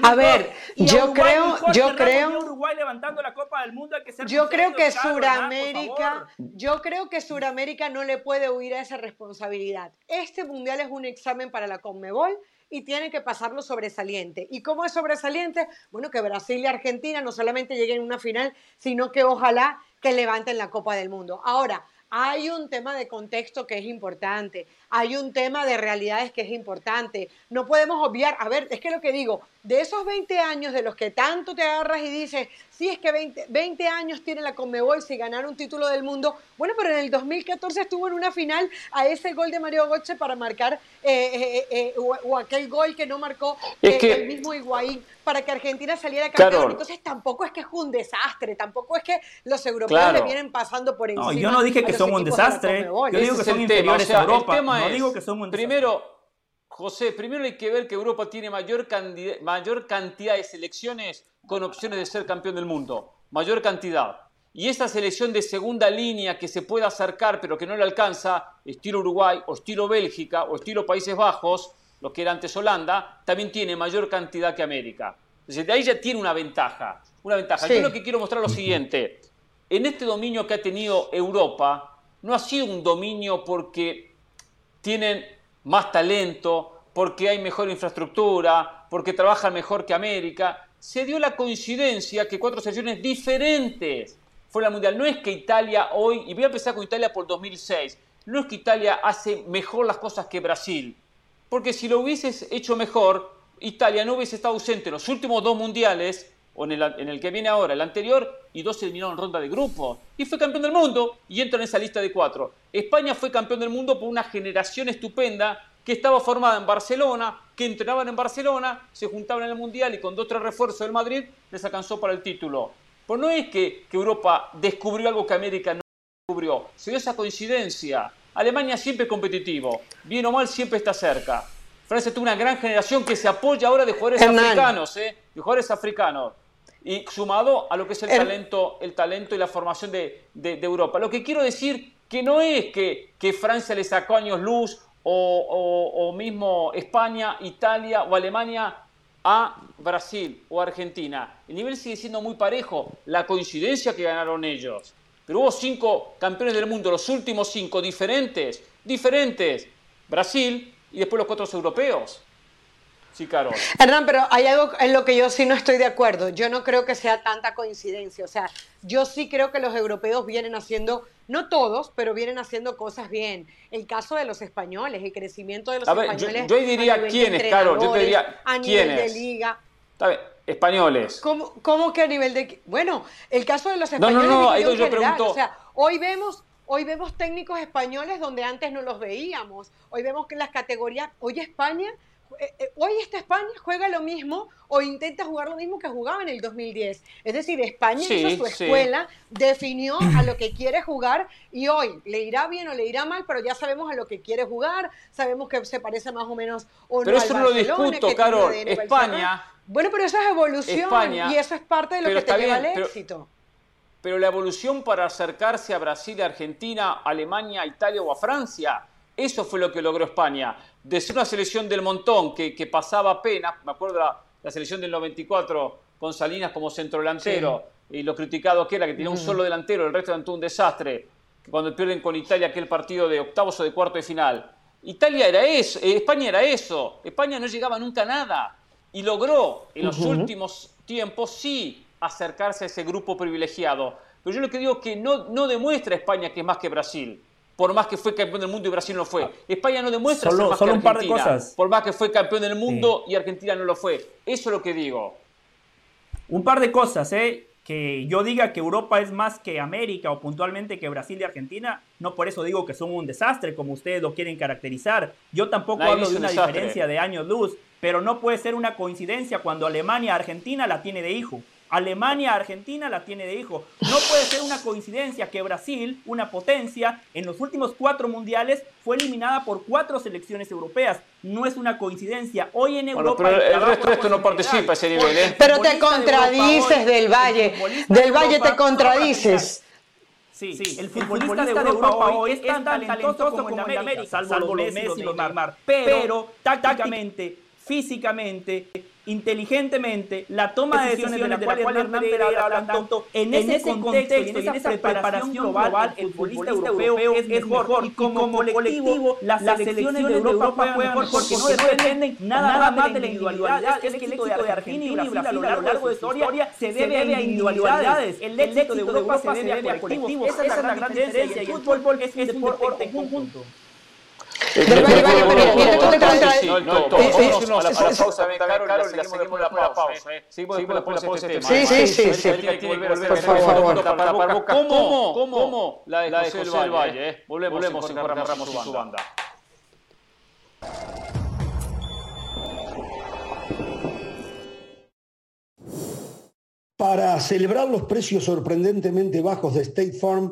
A ver, yo creo, yo creo. Uruguay levantando la Copa del Mundo, hay que ser Yo creo que Suramérica, yo creo que Suramérica no le puede huir a esa responsabilidad. Este mundial es un examen para la Conmebol y tiene que pasarlo sobresaliente. ¿Y cómo es sobresaliente? Bueno, que Brasil y Argentina no solamente lleguen a una final, sino que ojalá que levanten la Copa del Mundo. Ahora, hay un tema de contexto que es importante, hay un tema de realidades que es importante. No podemos obviar, a ver, es que lo que digo, de esos 20 años de los que tanto te agarras y dices, sí, es que 20, 20 años tiene la Conmebol si ganar un título del mundo, bueno, pero en el 2014 estuvo en una final a ese gol de Mario Götze para marcar, eh, eh, eh, o, aquel gol que no marcó el mismo Higuaín para que Argentina saliera campeón. Entonces tampoco es que es un desastre, tampoco es que los europeos le vienen pasando por encima. No, yo no dije que son un desastre, yo digo que son inferiores a Europa, no digo que son un desastre. Primero, José, primero hay que ver que Europa tiene mayor, mayor cantidad de selecciones con opciones de ser campeón del mundo. Mayor cantidad. Y esa selección de segunda línea que se puede acercar pero que no le alcanza, estilo Uruguay o estilo Bélgica o estilo Países Bajos, lo que era antes Holanda, también tiene mayor cantidad que América. Entonces, de ahí ya tiene una ventaja. Una ventaja. Yo lo que quiero mostrar es lo siguiente. En este dominio que ha tenido Europa, no ha sido un dominio porque tienen más talento, porque hay mejor infraestructura, porque trabajan mejor que América. Se dio la coincidencia que cuatro selecciones diferentes fueron al Mundial. No es que Italia hoy, y voy a empezar con Italia por 2006, no es que Italia hace mejor las cosas que Brasil, porque si lo hubieses hecho mejor, Italia no hubiese estado ausente en los últimos dos mundiales, o en el, que viene ahora, el anterior, y dos se eliminaron en ronda de grupo. Y fue campeón del mundo y entra en esa lista de cuatro. España fue campeón del mundo por una generación estupenda que estaba formada en Barcelona, que entrenaban en Barcelona, se juntaban en el Mundial y con dos o tres refuerzos del Madrid les alcanzó para el título. Pues no es que, que Europa descubrió algo que América no descubrió, se dio esa coincidencia. Alemania siempre es competitivo, bien o mal siempre está cerca. Francia tuvo una gran generación que se apoya ahora de jugadores africanos, ¿eh? de jugadores africanos. Y sumado a lo que es el, talento, el talento y la formación de, Europa. Lo que quiero decir que no es que, que Francia le sacó años luz o, o, mismo España, Italia o Alemania a Brasil o Argentina. El nivel sigue siendo muy parejo. La coincidencia que ganaron ellos. Pero hubo cinco campeones del mundo, los últimos cinco diferentes, diferentes. Brasil y después los cuatro europeos. Sí, Carol. Hernán, pero hay algo en lo que yo sí no estoy de acuerdo. Yo no creo que sea tanta coincidencia. O sea, yo sí creo que los europeos vienen haciendo, no todos, pero vienen haciendo cosas bien. El caso de los españoles, el crecimiento de los españoles. Yo, diría quiénes, Carol. Yo te diría a nivel de liga. Está bien españoles. ¿Cómo, ¿Cómo, que a nivel de.? Bueno, el caso de los españoles. No, no, no, ahí yo pregunto. O sea, hoy vemos. Hoy vemos técnicos españoles donde antes no los veíamos. Hoy vemos que las categorías. Hoy España. Eh, eh, hoy esta España juega lo mismo o intenta jugar lo mismo que jugaba en el 2010. Es decir, España hizo su escuela, definió a lo que quiere jugar y hoy le irá bien o le irá mal, pero ya sabemos a lo que quiere jugar, sabemos que se parece más o menos o pero eso no lo discuto, Carol. España bueno, pero eso es evolución y eso es parte de lo que te lleva al éxito. Pero la evolución para acercarse a Brasil, Argentina, Alemania, Italia o a Francia, eso fue lo que logró España. De ser una selección del montón que, pasaba pena, me acuerdo la, la selección del 94 con Salinas como centro delantero y lo criticado que era, que tenía un solo delantero, el resto era un desastre, cuando pierden con Italia aquel partido de octavos o de cuarto de final. Italia era eso, eh, España era eso, España no llegaba nunca a nada y logró en los últimos tiempos sí acercarse a ese grupo privilegiado. Pero yo lo que digo es que no, no demuestra España que es más que Brasil. Por más que fue campeón del mundo y Brasil no fue. Ah. España no demuestra solo, ser más solo que un par de cosas. Por más que fue campeón del mundo y Argentina no lo fue. Eso es lo que digo. Un par de cosas, ¿eh? que yo diga que Europa es más que América o puntualmente que Brasil y Argentina, no por eso digo que son un desastre como ustedes lo quieren caracterizar. Yo tampoco hablo de una diferencia de años luz, pero no puede ser una coincidencia cuando Alemania Argentina la tiene de hijo. Alemania, Argentina la tiene de hijo. No puede ser una coincidencia que Brasil, una potencia, en los últimos cuatro mundiales fue eliminada por cuatro selecciones europeas. No es una coincidencia. Hoy en Europa. pero el, resto, no participa a ese nivel, ¿eh? Pero te contradices del Valle. Del Valle te contradices. Sí, sí, el futbolista, de, Europa hoy es tan talentoso como en América, salvo, los Messi y los Neymar. Pero, tácticamente físicamente, inteligentemente, la toma de decisiones, de la, cual, Hernán Pereira habla tanto, en ese contexto y en esa preparación global, el futbolista europeo es mejor. Y como colectivo, las selecciones de Europa juegan mejor porque no dependen nada más de la individualidad. Es que el éxito de Argentina y Brasil a lo largo de su historia se debe a individualidades. El éxito de Europa se debe a colectivos. Esa es la gran diferencia y el fútbol es un deporte en conjunto. Vale, vale, vale, No, no, a la pausa, Carol, y seguimos la pausa. Seguimos la pausa tema. Sí, sí, sí, sí. Por favor. ¿Cómo? ¿Cómo? La de José del Valle. Volvemos en Ramos y su banda. Para celebrar los precios sorprendentemente bajos de State Farm,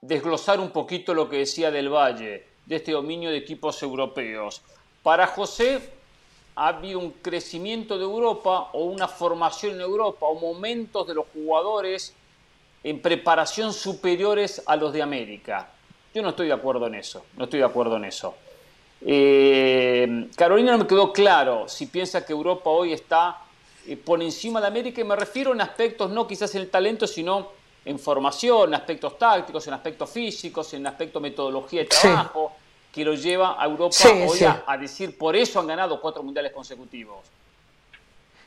desglosar un poquito lo que decía del Valle, de este dominio de equipos europeos. Para José ha habido un crecimiento de Europa o una formación en Europa o momentos de los jugadores en preparación superiores a los de América. Yo no estoy de acuerdo en eso, no estoy de acuerdo en eso. Eh, Carolina no me quedó claro si piensa que Europa hoy está eh, por encima de América y me refiero en aspectos no quizás en el talento, sino en formación, en aspectos tácticos, en aspectos físicos, en aspectos metodología de trabajo, que lo lleva a Europa hoy A, decir por eso han ganado cuatro mundiales consecutivos.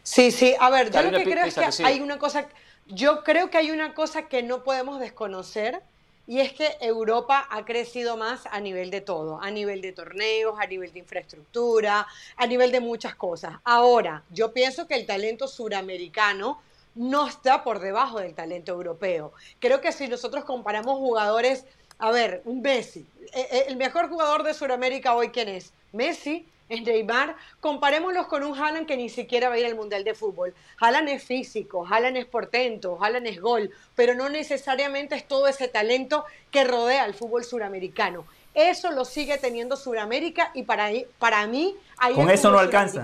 Sí, sí, a ver, yo lo que creo es que, hay una cosa, yo creo que hay una cosa que no podemos desconocer y es que Europa ha crecido más a nivel de todo, a nivel de torneos, a nivel de infraestructura, a nivel de muchas cosas. Ahora, yo pienso que el talento suramericano no está por debajo del talento europeo. Creo que si nosotros comparamos jugadores, a ver, un Messi, eh, eh, el mejor jugador de Sudamérica hoy, ¿quién es? Messi, es Neymar, comparémoslos con un Haaland que ni siquiera va a ir al Mundial de Fútbol. Haaland es físico, Haaland es portento, Haaland es gol, pero no necesariamente es todo ese talento que rodea al fútbol suramericano. Eso lo sigue teniendo Suramérica y para, para mí ahí con eso no alcanza.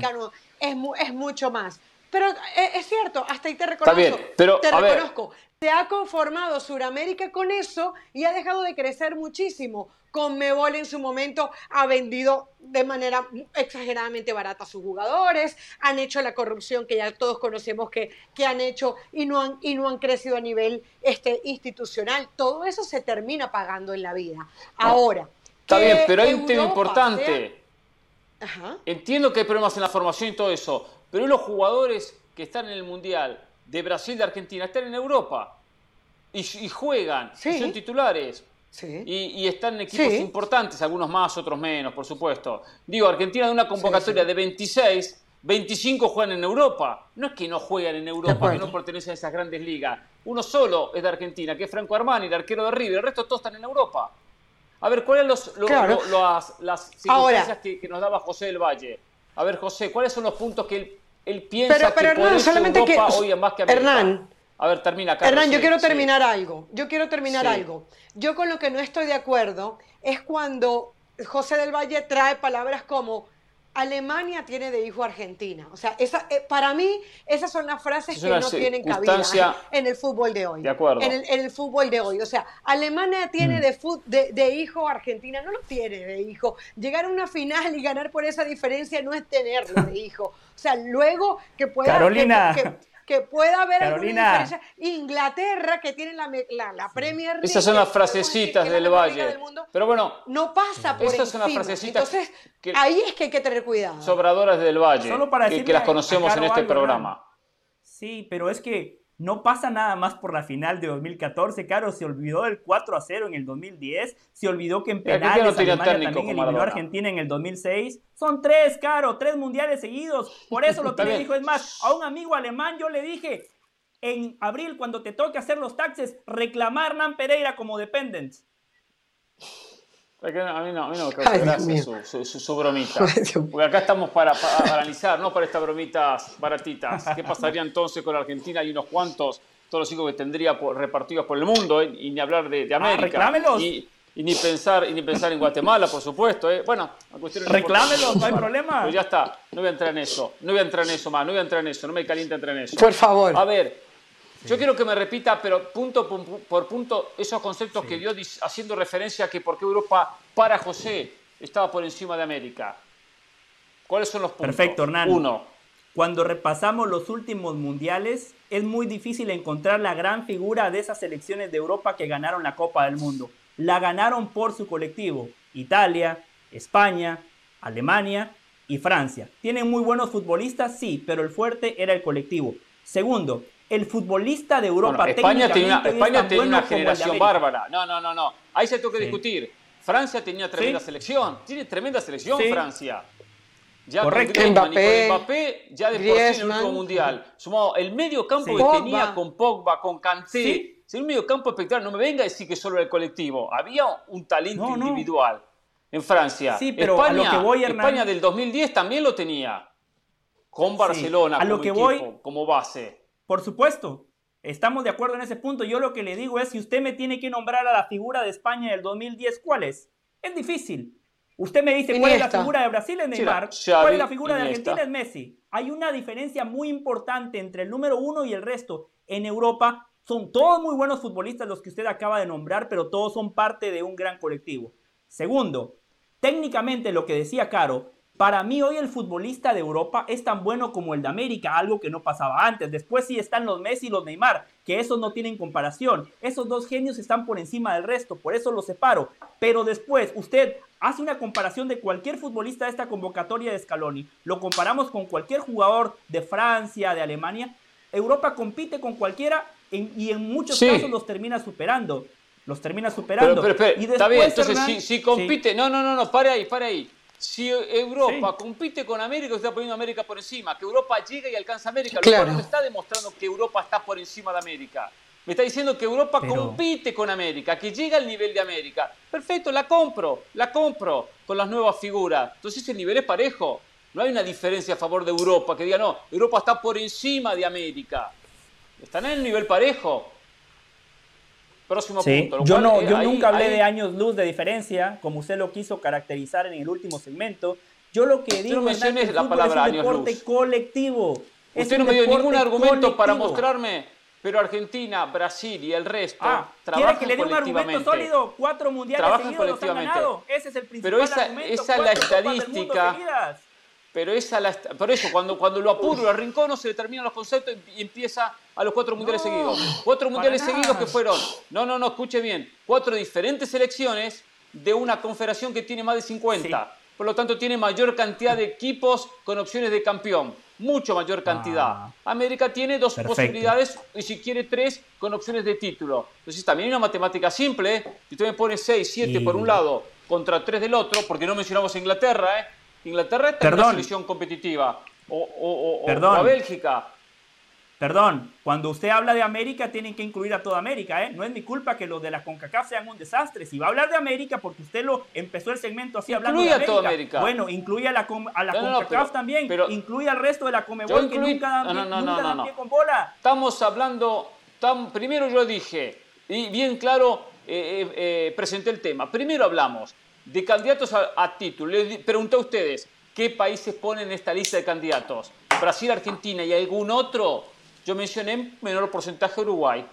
Es, es mucho más. Pero eh, es, cierto, hasta ahí te reconozco. pero, te reconozco. Se ha conformado Suramérica con eso y ha dejado de crecer muchísimo. Conmebol en su momento ha vendido de manera exageradamente barata a sus jugadores, han hecho la corrupción que ya todos conocemos que, que han hecho y no han, y no han crecido a nivel este, institucional. Todo eso se termina pagando en la vida. Ahora. Está bien, pero hay un tema importante. Entiendo que hay problemas en la formación y todo eso, pero los jugadores que están en el Mundial de Brasil, de Argentina, están en Europa y, juegan, son titulares. Y, están en equipos importantes, algunos más, otros menos, por supuesto. Digo, Argentina de una convocatoria de 26, 25 juegan en Europa. No es que no juegan en Europa, que no pertenecen a esas grandes ligas. Uno solo es de Argentina, que es Franco Armani, el arquero de River. El resto todos están en Europa. A ver, ¿cuáles son las, circunstancias que, nos daba José del Valle? A ver, José, ¿cuáles son los puntos que él, él piensa pero, que por solamente Europa hoy más que América? Hernán, a ver, termina. Hernán, yo quiero terminar algo. Yo quiero terminar algo. Yo con lo que no estoy de acuerdo es cuando José del Valle trae palabras como Alemania tiene de hijo Argentina. O sea, esa, eh, para mí esas son las frases que no tienen cabida en el fútbol de hoy. De acuerdo. En el, fútbol de hoy. O sea, Alemania tiene mm. de, de, hijo Argentina, no lo tiene de hijo. Llegar a una final y ganar por esa diferencia no es tenerlo de hijo. O sea, luego que pueda... Carolina que pueda haber alguna diferencia. Inglaterra, que tiene la, la, Premier League. Esas son las frasecitas del Valle. Pero bueno, no pasa por Esas son las frasecitas. Entonces, ahí es que hay que tener cuidado. Sobradoras del Valle, Solo para que, que las conocemos en este programa. Sí, pero es que no pasa nada más por la final de 2014, Caro, se olvidó del 4 a 0 en el 2010, se olvidó que en penales no Alemania también eliminó a Argentina en el 2006. Son tres, Caro, tres mundiales seguidos. Por eso lo tiene, dijo, es más, a un amigo alemán yo le dije, en abril cuando te toque hacer los taxes, reclamar Hernán Pereira como dependent. A mí no, a mí no me causa gracia su, su, bromita. Porque acá estamos para, analizar, no para estas bromitas baratitas. ¿Qué pasaría entonces con Argentina y unos cuantos, todos los hijos que tendría repartidos por el mundo, eh? y ni hablar de, de ah, América? y, y, ni pensar, y ni pensar en Guatemala, por supuesto. Eh. Bueno, Reclámelos, no hay problema. Pues ya está, no voy a entrar en eso, no voy a entrar en eso más, no voy a entrar en eso, no me calienta entrar en eso. Por favor. A ver, yo quiero que me repita, pero punto por punto, esos conceptos que dio haciendo referencia a que por qué Europa para José estaba por encima de América. ¿Cuáles son los puntos? Perfecto, Hernán. Uno. Cuando repasamos los últimos mundiales, es muy difícil encontrar la gran figura de esas selecciones de Europa que ganaron la Copa del Mundo. La ganaron por su colectivo. Italia, España, Alemania y Francia. ¿Tienen muy buenos futbolistas? Sí, pero el fuerte era el colectivo. Segundo, el futbolista de Europa España tenía, España tenía una generación bárbara. No, no, no, no. Ahí se tuvo que discutir. Francia tenía tremenda selección. Tiene tremenda selección Francia. Ya Correcto. Con Mbappé, Mbappé, ya de por sí en el último mundial. Sumado el medio campo que tenía con Pogba, con Kanté. Si un medio campo espectacular, no me venga a decir que solo era el colectivo. Había un talento individual en Francia. Sí, pero España, a lo que voy, España del 2010 también lo tenía. Con Barcelona a como lo que voy, como base. Por supuesto, estamos de acuerdo en ese punto. Yo lo que le digo es, si usted me tiene que nombrar a la figura de España del 2010, ¿cuál es? Es difícil. Usted me dice, ¿cuál es la figura de Brasil? Es Neymar. ¿Cuál es la figura de Argentina? Es Messi. Hay una diferencia muy importante entre el número uno y el resto. En Europa son todos muy buenos futbolistas los que usted acaba de nombrar, pero todos son parte de un gran colectivo. Segundo, técnicamente lo que decía Caro, Para mí hoy el futbolista de Europa es tan bueno como el de América, algo que no pasaba antes. Después sí están los Messi y los Neymar, que esos no tienen comparación. Esos dos genios están por encima del resto, por eso los separo. Pero después usted hace una comparación de cualquier futbolista de esta convocatoria de Scaloni, lo comparamos con cualquier jugador de Francia, de Alemania, Europa compite con cualquiera y en muchos casos los termina superando. Los termina superando. Pero, pero, y está bien, entonces si, compite, no, no, no, no, pare ahí, pare ahí. Si Europa compite con América, usted está poniendo América por encima. Que Europa llega y alcanza América. Lo cual no está demostrando que Europa está por encima de América. Me está diciendo que Europa compite con América, que llega al nivel de América. Perfecto, la compro, la compro con las nuevas figuras. Entonces el nivel es parejo. No hay una diferencia a favor de Europa que diga, no, Europa está por encima de América. Están en el nivel parejo. Próximo punto. Yo, no, yo nunca hablé de años luz de diferencia, como usted lo quiso caracterizar en el último segmento. Yo lo que digo es que la palabra es un deporte colectivo. Usted no me dio ningún argumento para mostrarme, pero Argentina, Brasil y el resto ah, trabajan ¿Quiere que le dé un argumento sólido? Cuatro mundiales seguidos los han ganado. Ese es el principal Pero esa, esa es la estadística pero esa la, por eso, cuando, cuando lo apuro, al rincón, no se determinan los conceptos y empieza a los cuatro mundiales seguidos. Cuatro mundiales seguidos que fueron, no, no, no, escuche bien, cuatro diferentes selecciones de una confederación que tiene más de 50. Por lo tanto, tiene mayor cantidad de equipos con opciones de campeón. Mucho mayor cantidad. Ah. América tiene dos posibilidades y si quiere tres con opciones de título. Entonces también hay una matemática simple. ¿eh? Si usted me pone 6, 7 por un lado contra 3 del otro, porque no mencionamos Inglaterra, ¿eh? Inglaterra está en una selección competitiva. O, a Bélgica. Perdón, cuando usted habla de América, tienen que incluir a toda América, ¿eh? No es mi culpa que los de la CONCACAF sean un desastre. Si va a hablar de América, porque usted lo empezó el segmento así hablando de América. A toda América. Bueno, incluye a la, a la CONCACAF también, pero, incluye al resto de la Comebol que nunca dan, pie con bola. Estamos hablando, primero yo dije, y bien claro eh, eh, eh, presenté el tema. Primero hablamos de candidatos a, título. Les pregunté a ustedes, ¿qué países ponen en esta lista de candidatos? Brasil, Argentina y algún otro. Yo mencioné menor porcentaje Uruguay.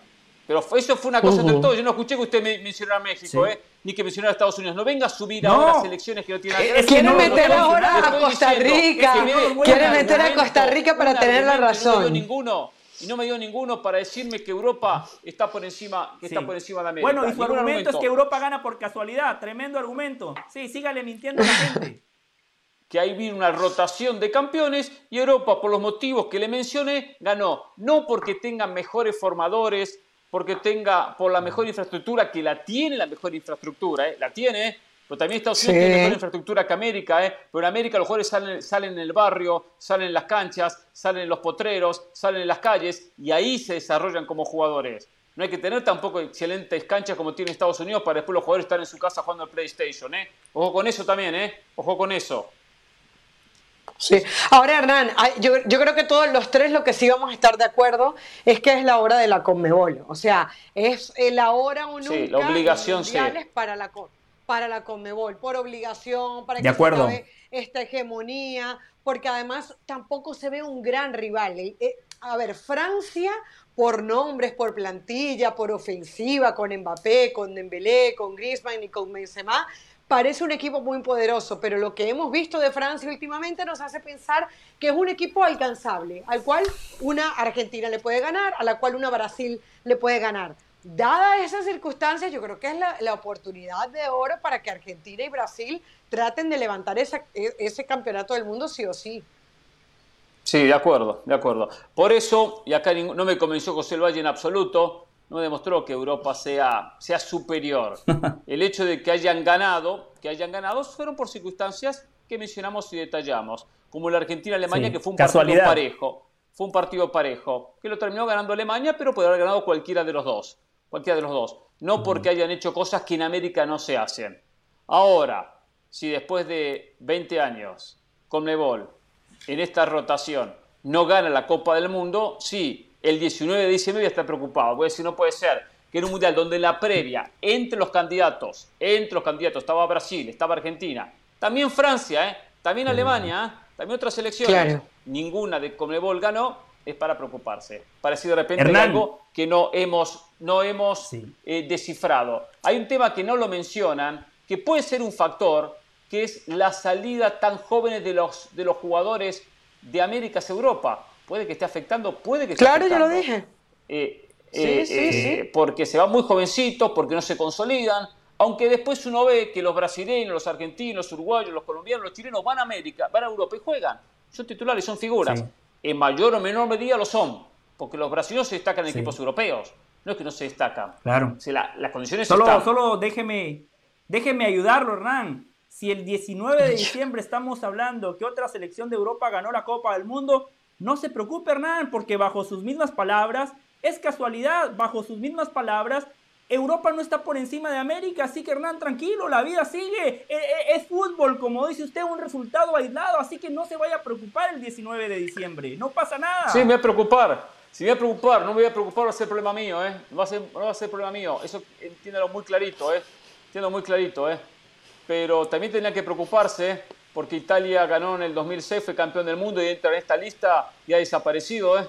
Pero eso fue una cosa de todo. Yo no escuché que usted mencionara a México, ¿eh? ni que mencionara a Estados Unidos. No venga a subir ahora las elecciones que no tienen nada que ver. Quiere meter ahora a Costa Rica. Quiere meter a Costa Rica para tener la razón. No ninguno y no me dio ninguno para decirme que Europa está por encima, que está por encima de América. Bueno, y su argumento, es que Europa gana por casualidad. Tremendo argumento. Sí, sígale mintiendo a la gente. que ahí vino una rotación de campeones y Europa, por los motivos que le mencioné, ganó. No porque tenga mejores formadores, porque tenga por la mejor infraestructura, que la tiene la mejor infraestructura, ¿eh? la tiene, pero también Estados Unidos tiene mejor infraestructura que América, ¿eh? Pero en América los jugadores salen, salen en el barrio, salen en las canchas, salen en los potreros, salen en las calles y ahí se desarrollan como jugadores. No hay que tener tampoco excelentes canchas como tiene Estados Unidos para después los jugadores estar en su casa jugando al PlayStation, ¿eh? Ojo con eso también, ¿eh? Ojo con eso. Sí. Ahora, Hernán, yo, yo, creo que todos los tres lo que sí vamos a estar de acuerdo es que es la hora de la Conmebol. O sea, es la hora o nunca sí, la obligación, sí. para la Conmebol para la Conmebol, por obligación, para que se acabe esta hegemonía, porque además tampoco se ve un gran rival. Eh, eh, a ver, Francia por nombres, por plantilla, por ofensiva, con Mbappé, con Dembélé, con Griezmann y con Benzema, parece un equipo muy poderoso, pero lo que hemos visto de Francia últimamente nos hace pensar que es un equipo alcanzable, al cual una Argentina le puede ganar, a la cual una Brasil le puede ganar. Dadas esas circunstancias, yo creo que es la, oportunidad de oro para que Argentina y Brasil traten de levantar e, ese campeonato del mundo sí o sí. Sí, de acuerdo, de acuerdo. Por eso, y acá no me convenció José Valle en absoluto, no demostró que Europa sea, sea superior. El hecho de que hayan ganado, que hayan ganado, fueron por circunstancias que mencionamos y detallamos, como la Argentina-Alemania, que fue un partido parejo. Fue un partido parejo, que lo terminó ganando Alemania, pero puede haber ganado cualquiera de los dos cualquiera de los dos. No porque hayan hecho cosas que en América no se hacen. Ahora, si después de 20 años Conmebol en esta rotación no gana la Copa del Mundo, sí, el 19 de diciembre ya está preocupado. Voy a decir, no puede ser que en un mundial donde en la previa, entre los candidatos, entre los candidatos estaba Brasil, estaba Argentina, también Francia, ¿eh? también Alemania, ¿eh? también otras selecciones, ninguna de Conmebol ganó, es para preocuparse. Parece de repente algo que no hemos, no hemos eh, descifrado. Hay un tema que no lo mencionan, que puede ser un factor, que es la salida tan joven de los, de los jugadores de América a Europa. Puede que esté afectando, puede que esté Claro, yo afectando. lo dije. Eh, Sí, eh, sí, eh, sí. Porque se van muy jovencitos, porque no se consolidan. Aunque después uno ve que los brasileños, los argentinos, los uruguayos, los colombianos, los chilenos van a América, van a Europa y juegan. Son titulares, son figuras. Sí. En mayor o menor medida lo son. Porque los brasileños se destacan en Sí. equipos europeos. No es que no se destacan. Claro. O sea, la- las condiciones Solo, están. solo déjeme, déjeme ayudarlo, Hernán. Si el 19 de diciembre estamos hablando que otra selección de Europa ganó la Copa del Mundo, no se preocupe, Hernán, porque bajo sus mismas palabras, es casualidad, bajo sus mismas palabras, Europa no está por encima de América, así que Hernán, tranquilo, la vida sigue. E- e- Es, fútbol, como dice usted, un resultado aislado, así que no se vaya a preocupar el 19 de diciembre, no pasa nada. Sí, me voy a preocupar. Si me voy a preocupar, no me voy a preocupar, va a ser problema mío, ¿eh? No va a ser, no va a ser problema mío. Eso entiéndelo muy clarito, ¿eh? Entiendo muy clarito, ¿eh? Pero también tenía que preocuparse ¿eh? porque Italia ganó en el 2006, fue campeón del mundo y entra en esta lista y ha desaparecido, ¿eh?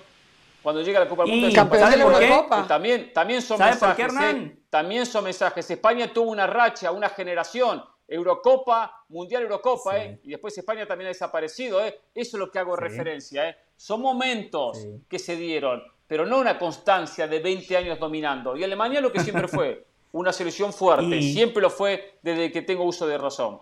Cuando llega la Copa del Mundo, Campeón de la. Y también, también son ¿Sabe por mensajes. qué, Hernán? ¿eh? También son mensajes. España tuvo una racha, una generación. Eurocopa, Mundial Eurocopa, Sí. ¿eh? Y después España también ha desaparecido, ¿eh? Eso es lo que hago Sí. referencia, ¿eh? Son momentos Sí. que se dieron, pero no una constancia de 20 años dominando. Y Alemania lo que siempre fue, una selección fuerte. Y- Siempre lo fue desde que tengo uso de razón.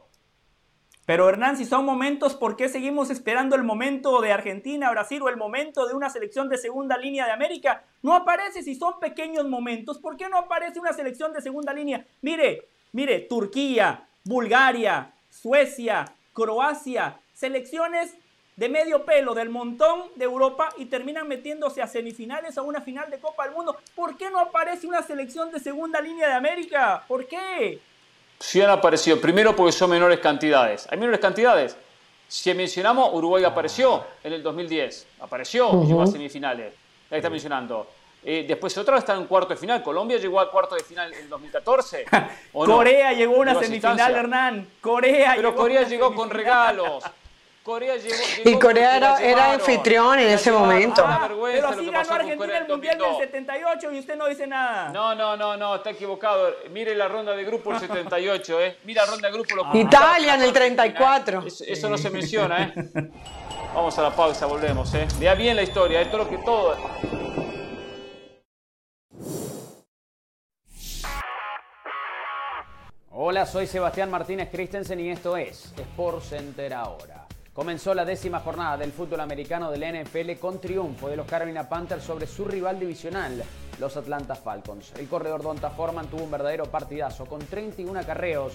Pero Hernán, si son momentos, ¿por qué seguimos esperando el momento de Argentina, Brasil o el momento de una selección de segunda línea de América? No aparece si son pequeños momentos. ¿Por qué no aparece una selección de segunda línea? Mire, mire, Turquía, Bulgaria, Suecia, Croacia, selecciones de medio pelo del montón de Europa y terminan metiéndose a semifinales a una final de Copa del Mundo. ¿Por qué no aparece una selección de segunda línea de América? ¿Por qué? Sí han aparecido, primero porque son menores cantidades. Hay menores cantidades. Si mencionamos, Uruguay apareció en el 2010. Apareció y llegó a semifinales. Ahí está mencionando. Eh, después otra está en cuarto de final. Colombia llegó a cuarto de final en el 2014. ¿o no? Corea llegó a una semifinal. Hernán. Corea Pero llegó Corea llegó con regalos. Corea llegó, Y Corea era- anfitrión en ese momento. Ah, vergüenza pero lo sí que ganó Argentina el Mundial del 2002. 78 y usted no dice nada. No, no, no, no, está equivocado. Mire la ronda de grupo el 78, ¿eh? Mira la ronda de grupo. Los Italia en el 34. Eso, eso no se menciona, ¿eh? Vamos a la pausa, volvemos, ¿eh? Lea bien la historia, ¿eh? Todo lo que todo. Hola, soy Sebastián Martínez Christensen y esto es Sport Center ahora. Comenzó la décima jornada del fútbol americano de la NFL con triunfo de los Carolina Panthers sobre su rival divisional, los Atlanta Falcons. El corredor Donta Foreman tuvo un verdadero partidazo con 31 acarreos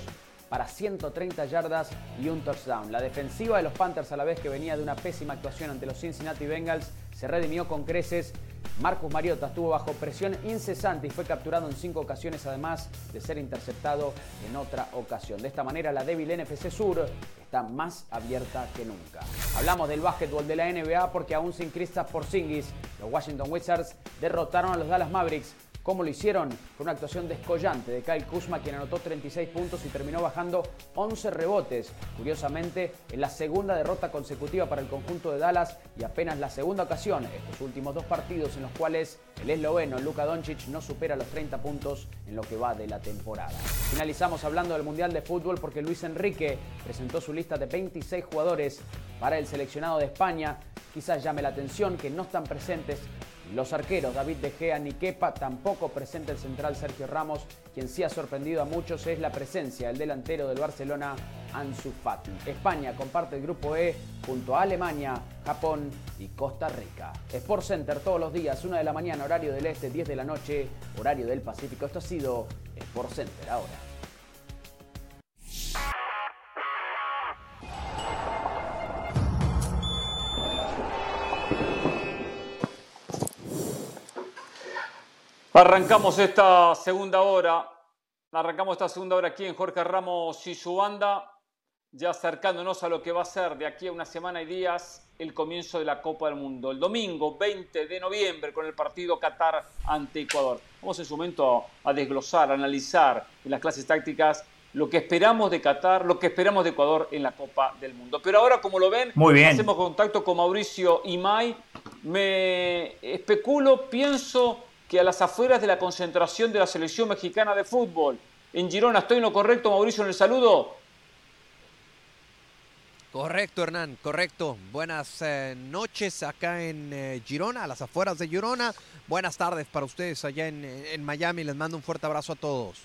para 130 yardas y un touchdown. La defensiva de los Panthers, a la vez que venía de una pésima actuación ante los Cincinnati Bengals, se redimió con creces. Marcus Mariota estuvo bajo presión incesante y fue capturado en cinco ocasiones, además de ser interceptado en otra ocasión. De esta manera, la débil NFC Sur está más abierta que nunca. Hablamos del básquetbol de la NBA porque aún sin Kristaps Porzingis, los Washington Wizards derrotaron a los Dallas Mavericks ¿Cómo lo hicieron? Con una actuación descollante de Kyle Kuzma, quien anotó 36 puntos y terminó bajando 11 rebotes. Curiosamente, en la segunda derrota consecutiva para el conjunto de Dallas y apenas la segunda ocasión, estos últimos dos partidos en los cuales el esloveno Luka Doncic no supera los 30 puntos en lo que va de la temporada. Finalizamos hablando del Mundial de Fútbol porque Luis Enrique presentó su lista de 26 jugadores para el seleccionado de España. Quizás llame la atención que no están presentes los arqueros David De Gea ni Kepa, tampoco presente el central Sergio Ramos, quien sí ha sorprendido a muchos es la presencia del delantero del Barcelona Ansu Fati. España comparte el grupo E junto a Alemania, Japón y Costa Rica. Sport Center todos los días, 1 de la mañana, horario del este, 10 de la noche, horario del Pacífico. Esto ha sido Sport Center ahora. Arrancamos esta segunda hora. Arrancamos esta segunda hora aquí en Jorge Ramos y su banda, ya acercándonos a lo que va a ser de aquí a una semana y días el comienzo de la Copa del Mundo. El domingo 20 de noviembre con el partido Qatar ante Ecuador. Vamos en su momento a desglosar, a analizar en las clases tácticas lo que esperamos de Qatar, lo que esperamos de Ecuador en la Copa del Mundo. Pero ahora, como lo ven, Muy bien. hacemos contacto con Mauricio Imay. Me especulo, pienso que a las afueras de la concentración de la selección mexicana de fútbol en Girona, ¿estoy en lo correcto, Mauricio, en el saludo? Correcto, Hernán, correcto. Buenas eh, noches acá en eh, Girona, a las afueras de Girona. Buenas tardes para ustedes allá en, en Miami. Les mando un fuerte abrazo a todos.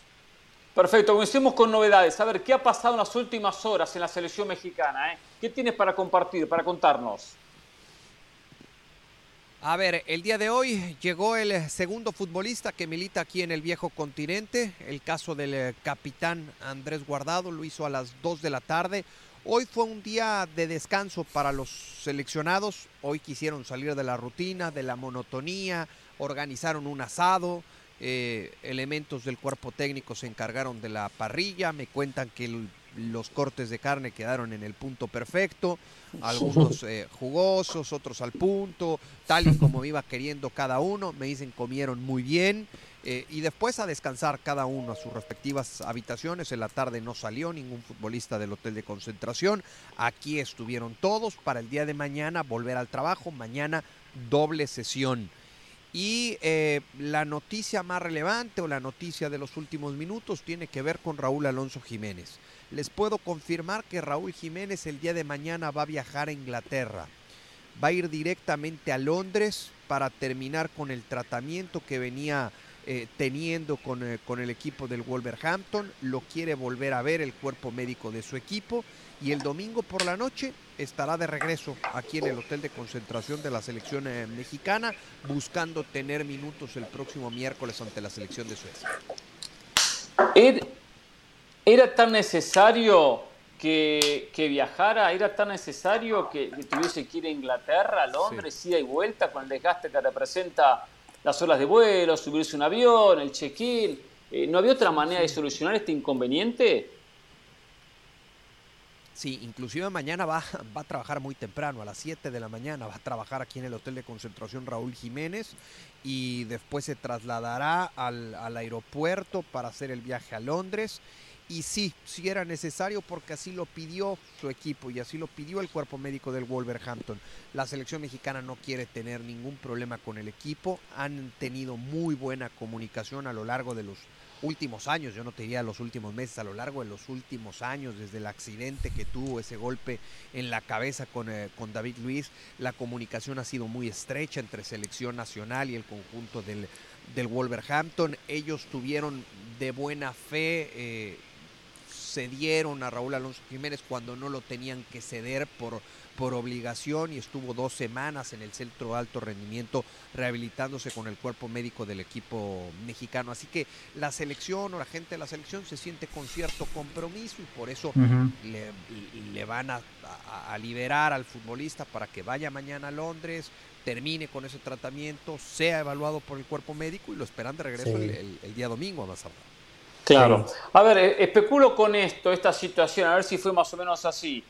Perfecto, comencemos con novedades. A ver, ¿qué ha pasado en las últimas horas en la selección mexicana? Eh? ¿Qué tienes para compartir, para contarnos? A ver, el día de hoy llegó el segundo futbolista que milita aquí en el viejo continente. El caso del eh, capitán Andrés Guardado lo hizo a las 2 de la tarde. Hoy fue un día de descanso para los seleccionados. Hoy quisieron salir de la rutina, de la monotonía, organizaron un asado. Eh, elementos del cuerpo técnico se encargaron de la parrilla. Me cuentan que el los cortes de carne quedaron en el punto perfecto, algunos eh, jugosos, otros al punto, tal y como iba queriendo cada uno. Me dicen comieron muy bien eh, y después a descansar cada uno a sus respectivas habitaciones. En la tarde no salió ningún futbolista del hotel de concentración. Aquí estuvieron todos para el día de mañana volver al trabajo. Mañana doble sesión. Y eh, la noticia más relevante o la noticia de los últimos minutos tiene que ver con Raúl Alonso Jiménez les puedo confirmar que Raúl Jiménez el día de mañana va a viajar a Inglaterra. Va a ir directamente a Londres para terminar con el tratamiento que venía eh, teniendo con, eh, con, el equipo del Wolverhampton. Lo quiere volver a ver el cuerpo médico de su equipo. Y el domingo por la noche estará de regreso aquí en el hotel de concentración de la selección eh, mexicana, buscando tener minutos el próximo miércoles ante la selección de Suecia. ¿Era tan necesario que, viajara? ¿Era tan necesario que, tuviese que ir a Inglaterra, a Londres, ida y vuelta, con el desgaste que representa las horas de vuelo, subirse un avión, el check-in? Eh, ¿No había otra manera de solucionar este inconveniente? Sí, inclusive mañana va, va, a trabajar muy temprano, a las 7 de la mañana, va a trabajar aquí en el Hotel de Concentración Raúl Jiménez y después se trasladará al, al aeropuerto para hacer el viaje a Londres y sí, sí era necesario porque así lo pidió su equipo y así lo pidió el cuerpo médico del Wolverhampton. La selección mexicana no quiere tener ningún problema con el equipo, han tenido muy buena comunicación a lo largo de los últimos años, yo no te diría los últimos meses, a lo largo de los últimos años, desde el accidente que tuvo, ese golpe en la cabeza con, eh, con David Luis, la comunicación ha sido muy estrecha entre selección nacional y el conjunto del, del Wolverhampton. Ellos tuvieron de buena fe eh, cedieron a Raúl Alonso Jiménez cuando no lo tenían que ceder por, por obligación y estuvo dos semanas en el centro de alto rendimiento rehabilitándose con el cuerpo médico del equipo mexicano. Así que la selección o la gente de la selección se siente con cierto compromiso y por eso le, van a, liberar al futbolista para que vaya mañana a Londres, termine con ese tratamiento, sea evaluado por el cuerpo médico y lo esperan de regreso el, día domingo a más Claro. A ver, eh, especulo con esto, esta situación, a ver si fue más o menos así.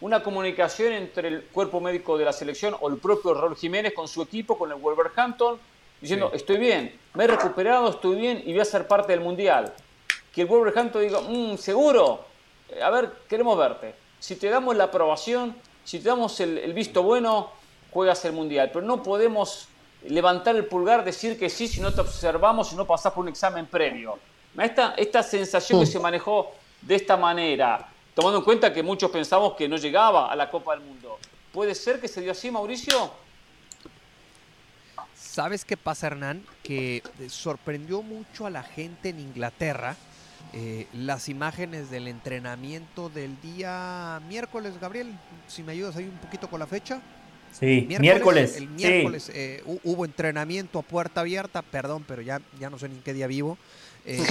Una comunicación entre el cuerpo médico de la selección o el propio Raúl Jiménez con su equipo, con el Wolverhampton, diciendo, estoy bien, me he recuperado, estoy bien y voy a ser parte del Mundial. Que el Wolverhampton diga, mmm, seguro, eh, a ver, queremos verte. Si te damos la aprobación, si te damos el, el visto bueno, juegas el Mundial. Pero no podemos levantar el pulgar, decir que sí si no te observamos, si no pasás por un examen previo. Esta, esta sensación que se manejó de esta manera, tomando en cuenta que muchos pensamos que no llegaba a la Copa del Mundo, ¿puede ser que se dio así, Mauricio? ¿Sabes qué pasa, Hernán? Que sorprendió mucho a la gente en Inglaterra eh, las imágenes del entrenamiento del día miércoles, Gabriel. Si me ayudas ahí un poquito con la fecha. Sí, miércoles. El miércoles eh, hubo entrenamiento a puerta abierta, perdón, pero ya, ya no sé ni en qué día vivo. Eh,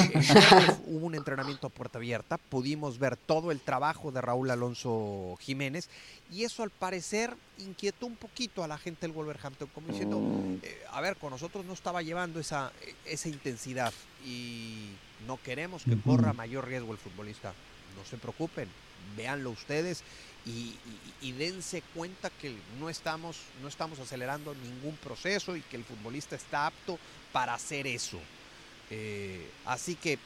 hubo un entrenamiento a puerta abierta, pudimos ver todo el trabajo de Raúl Alonso Jiménez y eso al parecer inquietó un poquito a la gente del Wolverhampton, como diciendo, eh, a ver, con nosotros no estaba llevando esa, esa intensidad y no queremos que corra mayor riesgo el futbolista. No se preocupen, véanlo ustedes y, y, dense cuenta que no estamos, no estamos acelerando ningún proceso y que el futbolista está apto para hacer eso. Eh, así que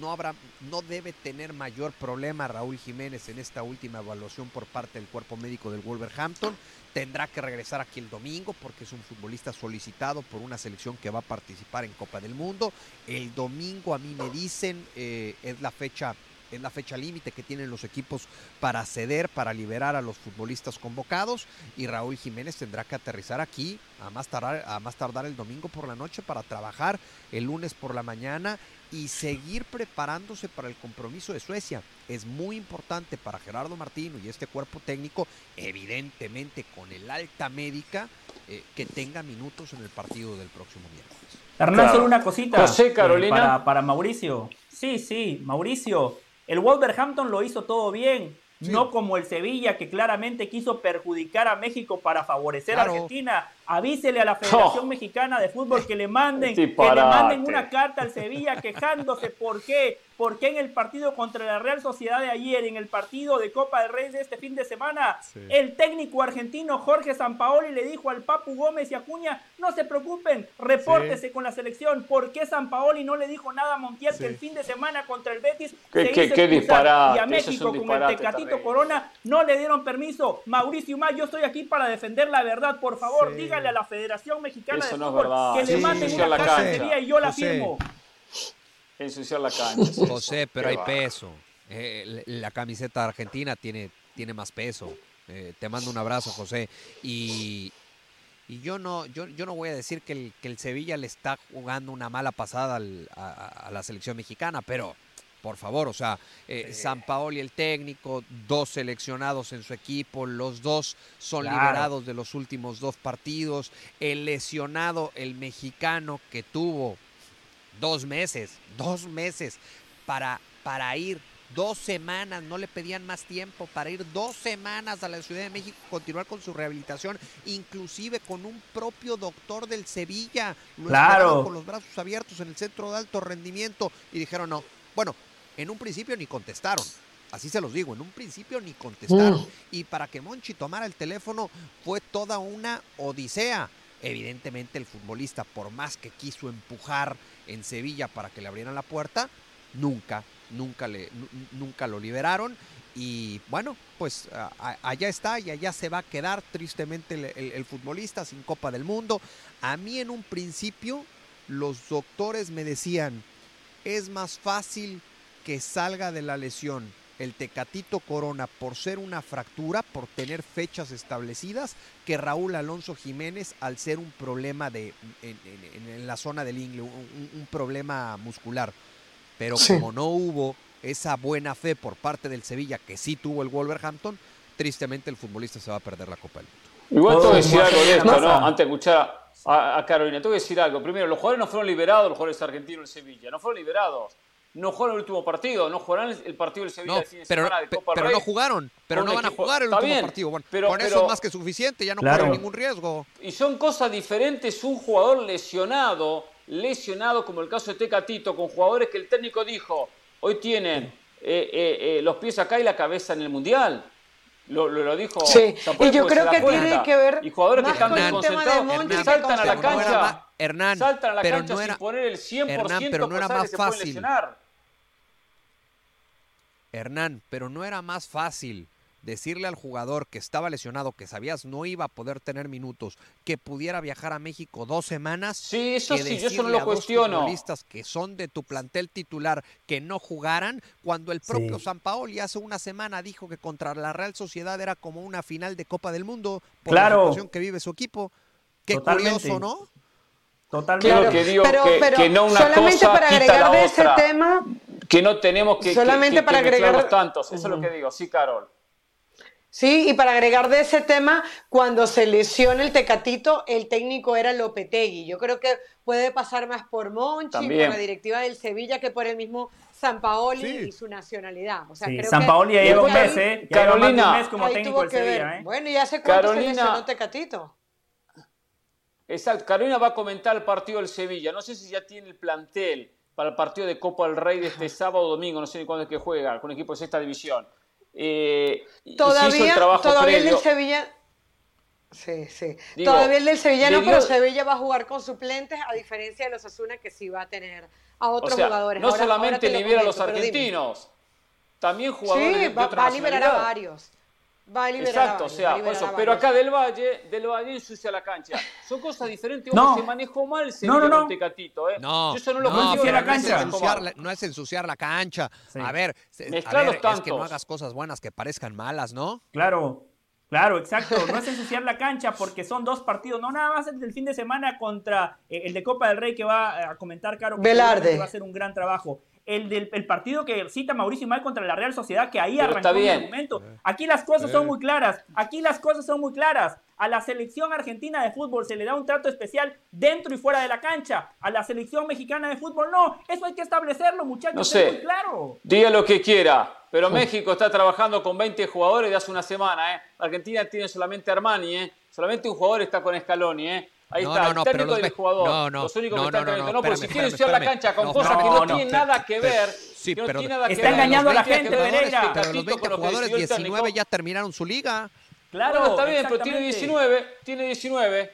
no habrá, no debe tener mayor problema Raúl Jiménez en esta última evaluación por parte del cuerpo médico del Wolverhampton. Tendrá que regresar aquí el domingo porque es un futbolista solicitado por una selección que va a participar en Copa del Mundo. El domingo a mí me dicen eh, es la fecha es la fecha límite que tienen los equipos para ceder, para liberar a los futbolistas convocados y Raúl Jiménez tendrá que aterrizar aquí a más tardar, a más tardar el domingo por la noche para trabajar el lunes por la mañana y seguir preparándose para el compromiso de Suecia. Es muy importante para Gerardo Martino y este cuerpo técnico, evidentemente con el alta médica, eh, que tenga minutos en el partido del próximo miércoles. Hernán, solo una cosita. José, eh, para Mauricio. Sí, sí, Mauricio. El Wolverhampton lo hizo todo bien. Sí. No como el Sevilla, que claramente quiso perjudicar a México para favorecer Claro. a Argentina. Avísele a la Federación Oh. Mexicana de Fútbol que le manden, que le manden una carta al Sevilla quejándose por qué, por qué en el partido contra la Real Sociedad de ayer, en el partido de Copa del Rey de este fin de semana, Sí. el técnico argentino Jorge Sampaoli le dijo al Papu Gómez y Acuña, no se preocupen, repórtese con la selección. ¿Por qué Sampaoli no le dijo nada a Montiel Sí. que el fin de semana contra el Betis Qué- se qué- hizo qué disparate, Y a es México con disparate el Tecatito. Corona no le dieron permiso. Mauricio Más, yo estoy aquí para defender la verdad. Por favor, Sí. Dígale a la Federación Mexicana Eso de no Fútbol que le Sí, manden ensuciar una la cancha. Sevilla y yo la José. firmo. Ensuciar la cancha. es. José, pero Qué hay bárbaro. peso. Eh, la la camiseta argentina tiene, tiene más peso. Eh, te mando un abrazo, José. Y, y yo no, yo, yo no voy a decir que el, que el Sevilla le está jugando una mala pasada al- a, a la selección mexicana, pero por favor, o sea, eh, San Paoli el técnico, dos seleccionados en su equipo, los dos son Claro. liberados de los últimos dos partidos, el lesionado, el mexicano que tuvo dos meses, dos meses para, para ir dos semanas, no le pedían más tiempo, para ir dos semanas a la Ciudad de México, continuar con su rehabilitación, inclusive con un propio doctor del Sevilla, lo Claro. con los brazos abiertos en el centro de alto rendimiento y dijeron no. Bueno, en un principio ni contestaron. Así se los digo, en un principio ni contestaron. Mm. Y para que Monchi tomara el teléfono fue toda una odisea. Evidentemente el futbolista, por más que quiso empujar en Sevilla para que le abrieran la puerta, nunca, nunca, le, nu- nunca lo liberaron. Y bueno, pues a- allá está y allá se va a quedar tristemente el, el- el futbolista sin Copa del Mundo. A mí en un principio los doctores me decían, es más fácil que salga de la lesión el Tecatito Corona por ser una fractura, por tener fechas establecidas, que Raúl Alonso Jiménez al ser un problema de, en, en- en la zona del ingle, un, problema muscular. Pero Sí. como no hubo esa buena fe por parte del Sevilla, que sí tuvo el Wolverhampton, tristemente el futbolista se va a perder la Copa del Mundo. Igual te voy a decir Todo algo de esto. ¿no? Antes de escuchar a, a Carolina, te voy a decir algo. Primero, los jugadores no fueron liberados, los jugadores argentinos del Sevilla, no fueron liberados. No jugaron el último partido, no jugarán el, partido del Sevilla No, el fin de pero, semana de Copa pero Rey. no jugaron, pero con no van a jugar el está último bien, partido. Bueno, pero- con eso pero- es más que suficiente, ya no Claro. corren ningún riesgo. Y son cosas diferentes un jugador lesionado, lesionado como el caso de Tecatito, con jugadores que el técnico dijo, hoy tienen eh, eh, eh, los pies acá y la cabeza en el Mundial. Lo, lo, lo dijo Sí, y yo creo que tiene que ver Y jugadores que más están con el tema de desconcentrados, Monchi que que saltan con a la no cancha. Hernán, saltan a la pero cancha no era- sin poner el 100% Hernán, pero no era más que se pueden fácil. Hernán, pero no era más fácil decirle al jugador que estaba lesionado, que sabías no iba a poder tener minutos, que pudiera viajar a México dos semanas. Sí, eso que sí, yo eso no lo a cuestiono. futbolistas que son de tu plantel titular que no jugaran, cuando el propio Sí. Sampaoli hace una semana dijo que contra la Real Sociedad era como una final de Copa del Mundo por Claro. la situación que vive su equipo. Qué Totalmente. curioso, ¿no? Totalmente. Claro que digo pero, que- pero que no una solamente cosa para quita agregar la de ese otra. tema, Que no tenemos que, Solamente que- que para agregar- tantos. Eso es lo que digo. Sí, Carol. Sí, y para agregar de ese tema, cuando se lesiona el Tecatito, el técnico era Lopetegui. Yo creo que puede pasar más por Monchi, También. por la directiva del Sevilla, que por el mismo Sampaoli Sí. y su nacionalidad. O sea, Sí, creo Sampaoli ya que lleva un ahí- mes, ¿eh? Ya lleva un Carolina, mes como ahí técnico tuvo del que ver. Sevilla, ¿eh? Bueno, ¿y hace cuánto Carolina- se lesionó Tecatito? Exacto. Carolina va a comentar el partido del Sevilla. No sé si ya tiene el plantel para el partido de Copa del Rey de este sábado o domingo. No sé ni cuándo es que juega con equipo de sexta división. Eh, hizo el Todavía, trabajo todavía el del Sevilla. Sí, sí. Digo, todavía el del Sevilla no, pero Sevilla va a jugar con suplentes, a diferencia de los Asuna que sí va a tener a O otros sea, jugadores. no Ahora- solamente libera a los argentinos, también jugadores Sí, de, de va, otra va a liberar a varios. Va a liberar Exacto, a o sea, a por liberar eso, a pero acá del Valle, del Valle ensucia la cancha. Son cosas diferentes. No. Se manejó mal se No, no, no. Tecatito, ¿eh? No, Yo eso no lo no, la no no es, cancha. ensuciar la, no es ensuciar la cancha. Sí. A ver, a ver, es que no hagas cosas buenas que parezcan malas, ¿no? Claro, claro, exacto. No es ensuciar la cancha porque son dos partidos, no nada más el del fin de semana contra eh, el de Copa del Rey que va a comentar Caro. que Velarde. seguramente Va a hacer un gran trabajo. El del el partido que cita Mauricio Mal contra la Real Sociedad, que ahí Pero arrancó bien. argumento. Aquí las cosas son muy claras. Aquí las cosas son muy claras. A la selección argentina de fútbol se le da un trato especial dentro y fuera de la cancha. A la selección mexicana de fútbol no. Eso hay que establecerlo, muchachos. No es sé. muy claro. Diga lo que quiera, pero México está trabajando con 20 jugadores de hace una semana, ¿eh? Argentina tiene solamente Armani, ¿eh? Solamente un jugador está con Scaloni, ¿eh? Ahí No, está, no, el no, pero técnico los y el jugador. no, no, los únicos no, que están no, no, no, porque si quieren ensuciar la cancha con No, cosas no, que no, no, tienen pero- nada que pero- ver. sí, que no pero- nada que Está ver. engañando a la Los 20 gente, Pereira. Pero los Tecatito 20 con lo que jugadores, decidió el 19 técnico. ya terminaron su liga. Claro. Está bien, pero tiene exactamente. 19, tiene 19.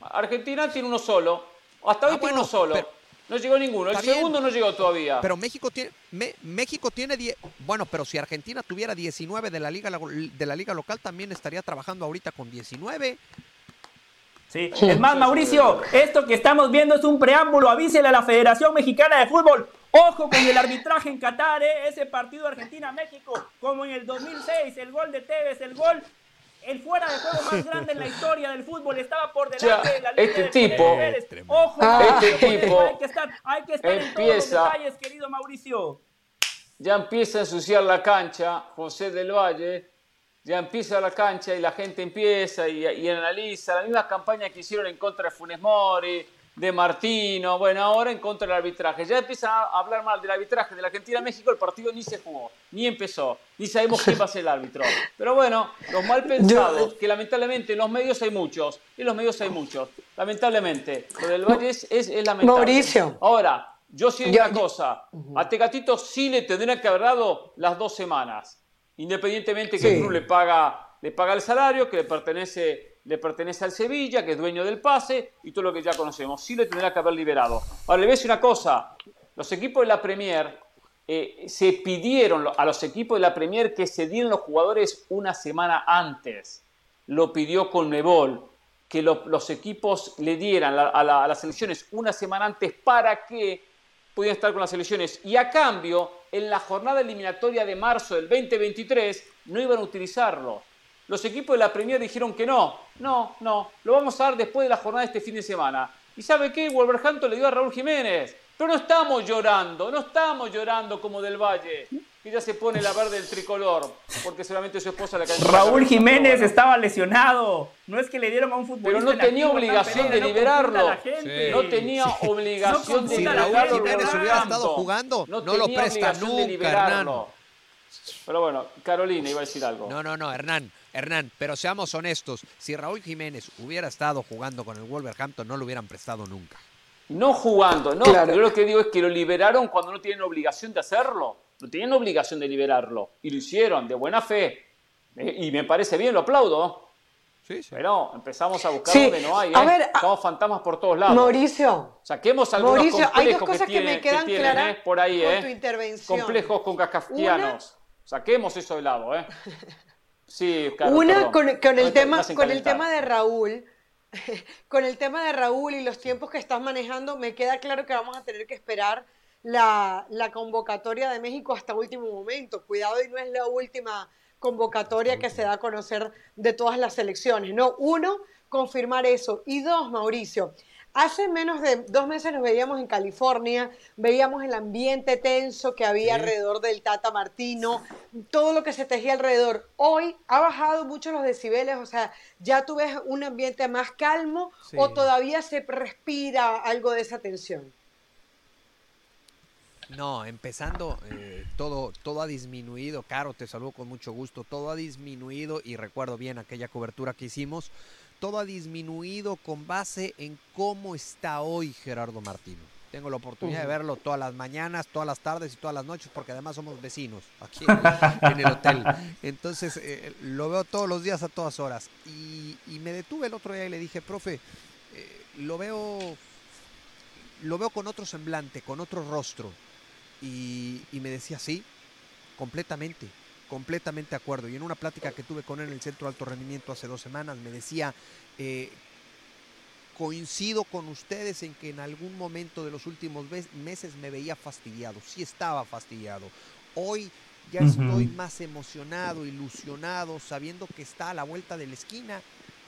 Argentina tiene uno solo. Hasta hoy Ah, tiene bueno, uno solo. pero- no llegó ninguno. El Está bien. segundo no llegó todavía. Pero México tiene, Me- México tiene 10. Bueno, pero si Argentina tuviera 19 de la, liga, de la liga local, también estaría trabajando ahorita con 19. Sí. Es más, Mauricio, esto que estamos viendo es un preámbulo. Avísele a la Federación Mexicana de Fútbol. Ojo con el arbitraje en Qatar, ¿eh? ese partido Argentina-México, como en el 2006, el gol de Tevez, el gol, el fuera de juego más grande en la historia del fútbol, estaba por delante Ya, de la línea este del tipo- Pérez. Ojo, Ah. Este tipo hay que estar, hay que estar en todos los empieza- detalles, querido Mauricio. ya empieza a ensuciar la cancha, José del Valle, ya empieza la cancha y la gente empieza y, y analiza la misma campaña que hicieron en contra de Funes Mori, de Martino, bueno, ahora en contra del arbitraje. Ya empiezan a hablar mal del arbitraje de la Argentina-México, el partido ni se jugó, ni empezó, ni sabemos quién va a ser el árbitro. Pero bueno, los mal pensados, que lamentablemente en los medios hay muchos, en los medios hay muchos, lamentablemente. Lo del Valle es, es, es lamentable. Mauricio. Ahora, yo sí digo una cosa, a Tecatito sí le tendrían que haber dado las dos semanas, independientemente que Sí. el club le paga, le paga el salario, que le pertenece, le pertenece al Sevilla, que es dueño del pase y todo lo que ya conocemos. Sí le tendría que haber liberado. Ahora, le voy a decir una cosa, los equipos de la Premier eh, se pidieron a los equipos de la Premier que se dieran los jugadores una semana antes. Lo pidió Conmebol, que lo- los equipos le dieran la- a, la- a las selecciones una semana antes para que pudieran estar con las selecciones. Y a cambio, en la jornada eliminatoria de marzo del 2023, no iban a utilizarlo. Los equipos de la Premier dijeron que no, no, no, lo vamos a dar después de la jornada de este fin de semana. ¿Y sabe qué? Wolverhampton le dio a Raúl Jiménez. Pero no estamos llorando, no estamos llorando como del Valle, que ya se pone la verde del tricolor, porque seguramente su esposa le cayó en la Raúl cabeza. Jiménez estaba lesionado. No es que le dieron a un futbolista. Pero no en tenía obligación de liberarlo. No tenía obligación de Si Raúl liberarlo. gente, Jiménez hubiera estado jugando, no, lo presta nunca. Hernán. Pero bueno, Carolina iba a decir algo. No, no, no, Hernán, Hernán, pero seamos honestos. Si Raúl Jiménez hubiera estado jugando con el Wolverhampton, no lo hubieran prestado nunca. No jugando, no. Claro. Yo lo que digo es que lo liberaron cuando no tienen obligación de hacerlo. No tenían obligación de liberarlo. Y lo hicieron de buena fe. Eh, Y me parece bien, lo aplaudo. Sí, sí. Pero empezamos a buscar Sí, donde no hay. a ¿eh? ver, a- Estamos fantasmas por todos lados. Mauricio, Saquemos algunos Mauricio, hay dos complejos cosas que, que, tienen, me quedan tienen, claras ¿eh? por ahí, con ¿eh? tu intervención. Complejos con kafkianos. Saquemos eso de lado, ¿eh? Sí, claro, Una perdón. con, con No el te- tema, con el tema de Raúl, con el tema de Raúl y los tiempos que estás manejando, me queda claro que vamos a tener que esperar la, la convocatoria de México hasta último momento. Cuidado y no es la última convocatoria que se da a conocer de todas las selecciones. No, uno, confirmar eso. Y dos, Mauricio, hace menos de dos meses nos veíamos en California, veíamos el ambiente tenso que había Sí. alrededor del Tata Martino, todo lo que se tejía alrededor. Hoy ha bajado mucho los decibeles, o sea, ya tú ves un ambiente más calmo Sí. o todavía se respira algo de esa tensión. No, empezando, eh, todo, todo ha disminuido. Caro, te saludo con mucho gusto. Todo ha disminuido y recuerdo bien aquella cobertura que hicimos. Todo ha disminuido con base en cómo está hoy Gerardo Martino. Tengo la oportunidad de verlo todas las mañanas, todas las tardes y todas las noches, porque además somos vecinos aquí en el, en el hotel. Entonces, eh, lo veo todos los días a todas horas. Y, y me detuve el otro día y le dije, profe, eh, lo veo lo veo con otro semblante, con otro rostro. Y, y me decía, sí, completamente, completamente de acuerdo. Y en una plática que tuve con él en el Centro de Alto Rendimiento hace dos semanas, me decía, eh, coincido con ustedes en que en algún momento de los últimos meses me veía fastidiado, sí estaba fastidiado. Hoy ya estoy más emocionado, ilusionado, sabiendo que está a la vuelta de la esquina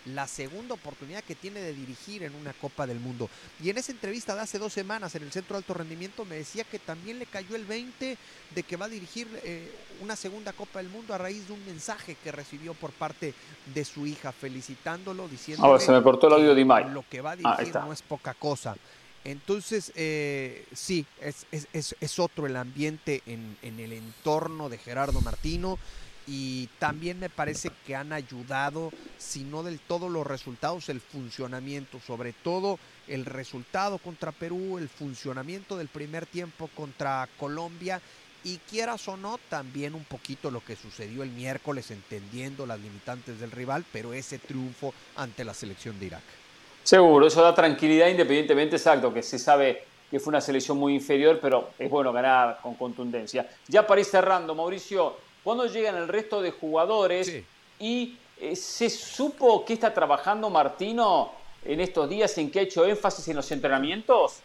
la segunda oportunidad que tiene de dirigir en una Copa del Mundo. Y en esa entrevista de hace dos semanas en el Centro de Alto Rendimiento me decía que también le cayó el 20 de que va a dirigir eh, una segunda Copa del Mundo a raíz de un mensaje que recibió por parte de su hija, felicitándolo, diciendo que se me cortó el audio de Lo que va a ah, dirigir no es poca cosa. Entonces, eh, sí, es, es, es, otro el ambiente en, en el entorno de Gerardo Martino y también me parece que han ayudado, si no del todo los resultados, el funcionamiento, sobre todo el resultado contra Perú, el funcionamiento del primer tiempo contra Colombia y quieras o no, también un poquito lo que sucedió el miércoles, entendiendo las limitantes del rival, pero ese triunfo ante la selección de Irak. Seguro, eso da tranquilidad independientemente, exacto, que se sabe que fue una selección muy inferior, pero es bueno ganar con contundencia. Ya para ir cerrando, Mauricio, cuando llegan el resto de jugadores y eh, se supo que está trabajando Martino en estos días, en que ha hecho énfasis en los entrenamientos.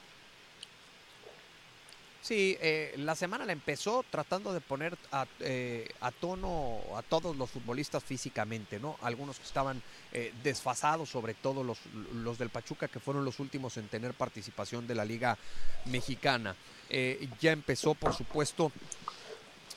Sí, eh, la semana la empezó tratando de poner a, eh, a, tono a todos los futbolistas físicamente, ¿no? Algunos que estaban desfasados, sobre todo los, los, del Pachuca, que fueron los últimos en tener participación de la Liga Mexicana. ya empezó, por supuesto,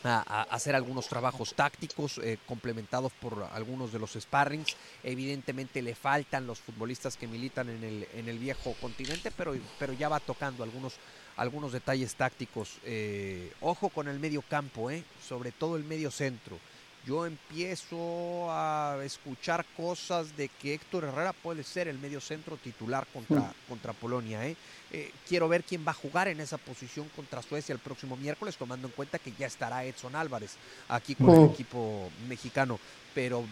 a, hacer algunos trabajos tácticos eh, complementados por algunos de los sparrings. Evidentemente le faltan los futbolistas que militan en el, en el viejo continente, pero, pero ya va tocando algunos, algunos detalles tácticos. Eh, ojo con el medio campo, eh, sobre todo el medio centro yo empiezo a escuchar cosas de que Héctor Herrera puede ser el medio centro titular contra, mm. contra Polonia. ¿eh? ¿eh? quiero ver quién va a jugar en esa posición contra Suecia el próximo miércoles, tomando en cuenta que ya estará Edson Álvarez aquí con el mm. equipo mexicano. Pero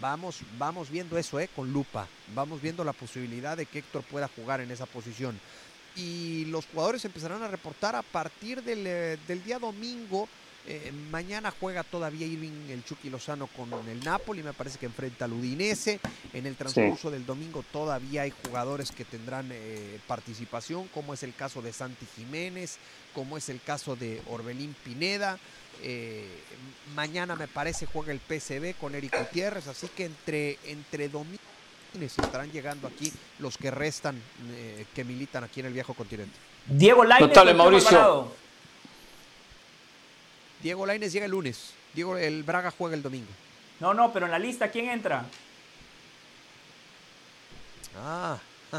vamos, vamos viendo eso ¿eh? con lupa, vamos viendo la posibilidad de que Héctor pueda jugar en esa posición. Y los jugadores empezarán a reportar a partir del, eh, del día domingo eh, mañana juega todavía Irving el Chucky Lozano con el Napoli, me parece que enfrenta al Udinese. En el transcurso del domingo todavía hay jugadores que tendrán eh, participación, como es el caso de Santi Jiménez, como es el caso de Orbelín Pineda. Eh, mañana me parece juega el PCB con Eric Gutiérrez, así que entre, entre domingo estarán llegando aquí los que restan, que militan aquí en el viejo continente. Diego Lainez, Mauricio. Diego Laines llega el lunes. Diego, el Braga juega el domingo. No, no, pero en la lista, ¿quién entra? Ah.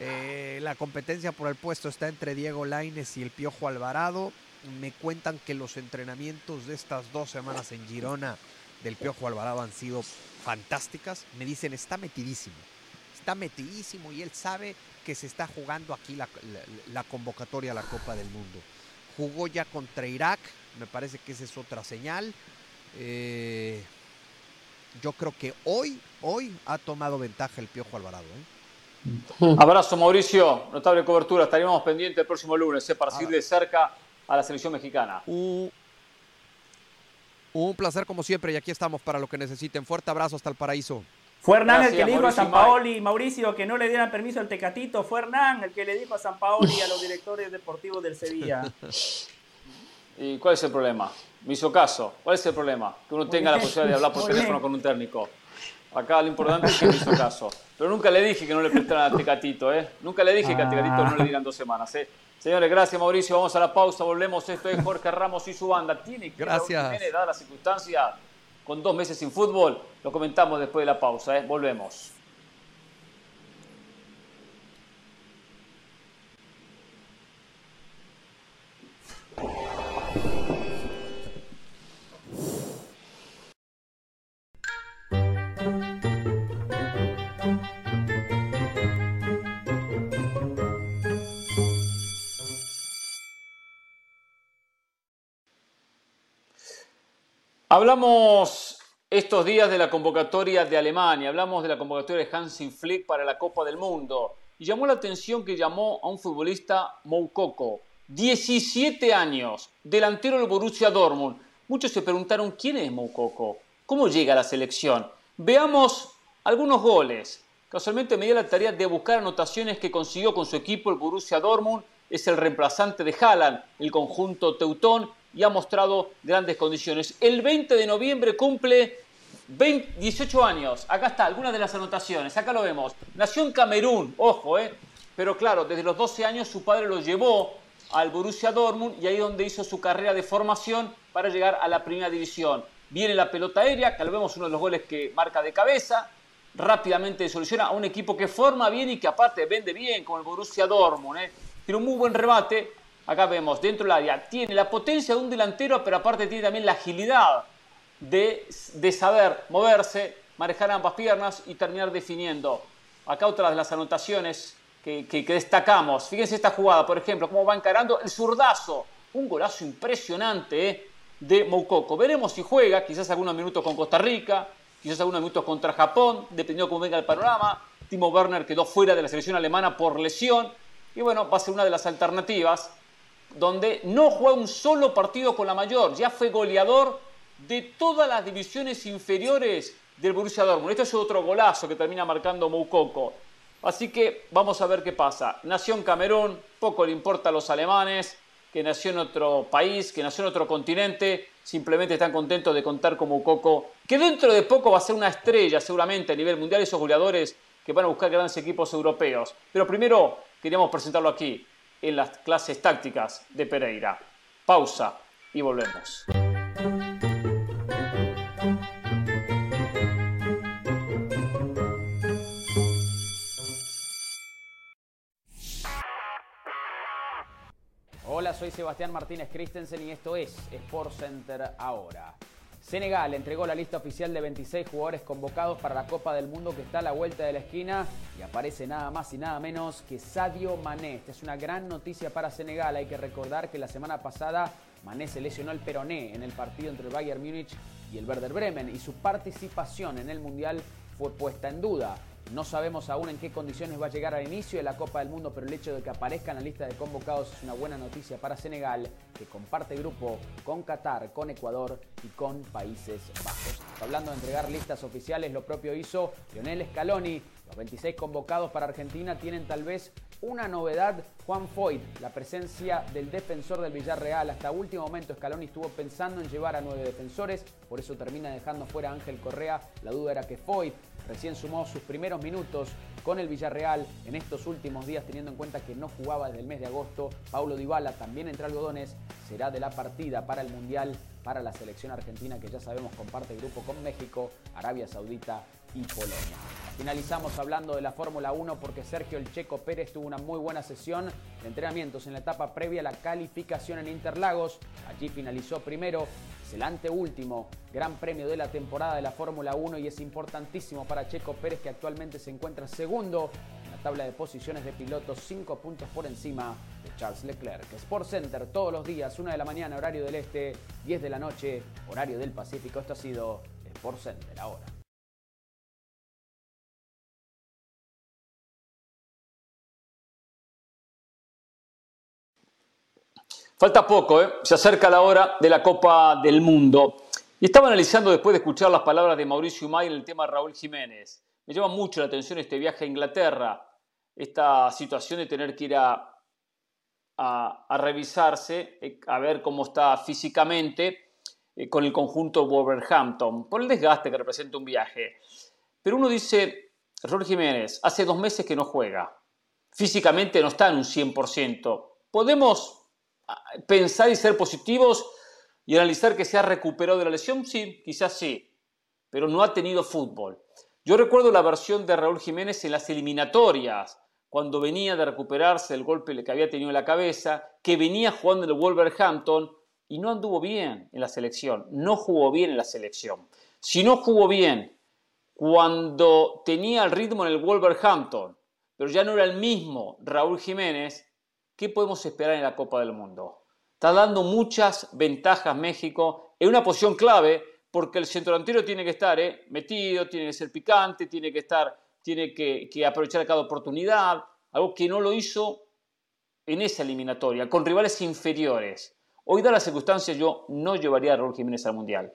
Eh, la competencia por el puesto está entre Diego Laines y el Piojo Alvarado. Me cuentan que los entrenamientos de estas dos semanas en Girona del Piojo Alvarado han sido fantásticas. Me dicen, está metidísimo. Está metidísimo y él sabe que se está jugando aquí la convocatoria a la Copa del Mundo jugó ya contra Irak, me parece que esa es otra señal. Eh, yo creo que hoy, hoy ha tomado ventaja el Piojo Alvarado. ¿eh? Abrazo Mauricio, notable cobertura, estaríamos pendientes el próximo lunes ¿eh? para seguir de cerca a la selección mexicana. un placer como siempre y aquí estamos para lo que necesiten. Fuerte abrazo hasta el paraíso. Fue Hernán el que le dijo a San Paoli, Mauricio, que no le dieran permiso al Tecatito. Fue Hernán el que le dijo a San Paoli y a los directores deportivos del Sevilla. ¿Y cuál es el problema? Me hizo caso. ¿Cuál es el problema? Que uno tenga la posibilidad de hablar por teléfono con un técnico. Acá lo importante es que me hizo caso. Pero nunca le dije que no le prestaran a Tecatito, ¿eh? Nunca le dije que a Tecatito no le dieran dos semanas, ¿eh? Señores, gracias Mauricio. Vamos a la pausa, volvemos. Esto es Jorge Ramos y su banda. Tiene que gracias. dada la circunstancia con dos meses sin fútbol. Lo comentamos después de la pausa. ¿eh? Volvemos. Hablamos estos días de la convocatoria de Alemania, hablamos de la convocatoria de Hansi Flick para la Copa del Mundo y llamó la atención que llamó a un futbolista Moukoko, 17 años, delantero del Borussia Dortmund. muchos se preguntaron quién es Moukoko, cómo llega a la selección. Veamos algunos goles. Casualmente me dio la tarea de buscar anotaciones que consiguió con su equipo el Borussia Dortmund. Es el reemplazante de Haaland, el conjunto teutón, y ha mostrado grandes condiciones. El 20 de noviembre cumple 18 años. Acá está, algunas de las anotaciones. Acá lo vemos. Nació en Camerún, ojo, ¿eh? Pero claro, desde los 12 años su padre lo llevó al Borussia Dortmund y ahí donde hizo su carrera de formación para llegar a la primera división. Viene la pelota aérea, que lo vemos uno de los goles que marca de cabeza, rápidamente soluciona a un equipo que forma bien y que aparte vende bien, como el Borussia Dortmund. ¿eh? Tiene un muy buen remate, acá vemos dentro del área, tiene la potencia de un delantero, pero aparte tiene también la agilidad de, de saber moverse, manejar ambas piernas y terminar definiendo. Acá otra de las anotaciones que, destacamos. Fíjense esta jugada, por ejemplo, cómo va encarando el zurdazo. Un golazo impresionante eh, de Moukoko. Veremos si juega, quizás algunos minutos con Costa Rica, quizás algunos minutos contra Japón, dependiendo de cómo venga el panorama. Timo Werner quedó fuera de la selección alemana por lesión. Y bueno, va a ser una de las alternativas donde no juega un solo partido con la mayor. Ya fue goleador de todas las divisiones inferiores del Borussia Dortmund. Esto es otro golazo que termina marcando Moukoko. Así que vamos a ver qué pasa. Nació en Camerún, poco le importa a los alemanes, que nació en otro país, que nació en otro continente, simplemente están contentos de contar como Coco, que dentro de poco va a ser una estrella seguramente a nivel mundial, esos goleadores que van a buscar grandes equipos europeos. Pero primero queríamos presentarlo aquí, en las clases tácticas de Pereira. Pausa y volvemos. Hola, soy Sebastián Martínez Christensen y esto es Sport Center ahora. Senegal entregó la lista oficial de 26 jugadores convocados para la Copa del Mundo que está a la vuelta de la esquina y aparece nada más y nada menos que Sadio Mané. Esta es una gran noticia para Senegal. Hay que recordar que la semana pasada Mané se lesionó el peroné en el partido entre el Bayern Múnich y el Werder Bremen y su participación en el Mundial fue puesta en duda. No sabemos aún en qué condiciones va a llegar al inicio de la Copa del Mundo, pero el hecho de que aparezca en la lista de convocados es una buena noticia para Senegal, que comparte grupo con Qatar, con Ecuador y con Países Bajos. Hablando de entregar listas oficiales, lo propio hizo Lionel Scaloni. Los 26 convocados para Argentina tienen tal vez una novedad, Juan Foyt, la presencia del defensor del Villarreal. Hasta último momento Scaloni estuvo pensando en llevar a nueve defensores, por eso termina dejando fuera a Ángel Correa. La duda era que Foyt Recién sumó sus primeros minutos con el Villarreal en estos últimos días, teniendo en cuenta que no jugaba desde el mes de agosto. Paulo Dybala, también entre algodones, será de la partida para el Mundial para la selección argentina que ya sabemos comparte grupo con México, Arabia Saudita y Polonia. Finalizamos hablando de la Fórmula 1 porque Sergio El Checo Pérez tuvo una muy buena sesión de entrenamientos en la etapa previa a la calificación en Interlagos. Allí finalizó primero es el anteúltimo gran premio de la temporada de la Fórmula 1 y es importantísimo para Checo Pérez que actualmente se encuentra segundo en la tabla de posiciones de pilotos, cinco puntos por encima de Charles Leclerc. Sport Center todos los días, 1 de la mañana, horario del este, 10 de la noche, horario del Pacífico. Esto ha sido Sport Center ahora. Falta poco, ¿eh? se acerca la hora de la Copa del Mundo. Y estaba analizando después de escuchar las palabras de Mauricio Umay en el tema Raúl Jiménez. Me llama mucho la atención este viaje a Inglaterra, esta situación de tener que ir a, a, revisarse, eh, a ver cómo está físicamente eh, con el conjunto Wolverhampton, por el desgaste que representa un viaje. Pero uno dice, Raúl Jiménez, hace dos meses que no juega, físicamente no está en un 100%. ¿Podemos pensar y ser positivos y analizar que se ha recuperado de la lesión? Sí, quizás sí, pero no ha tenido fútbol. Yo recuerdo la versión de Raúl Jiménez en las eliminatorias, cuando venía de recuperarse del golpe que había tenido en la cabeza, que venía jugando en el Wolverhampton y no anduvo bien en la selección, no jugó bien en la selección. Si no jugó bien cuando tenía el ritmo en el Wolverhampton, pero ya no era el mismo Raúl Jiménez, ¿qué podemos esperar en la Copa del Mundo? Está dando muchas ventajas México en una posición clave porque el centro delantero tiene que estar ¿eh? metido, tiene que ser picante, tiene que estar, tiene que, que aprovechar cada oportunidad, algo que no lo hizo en esa eliminatoria, con rivales inferiores. Hoy, da las circunstancias, yo no llevaría a Raúl Jiménez al Mundial.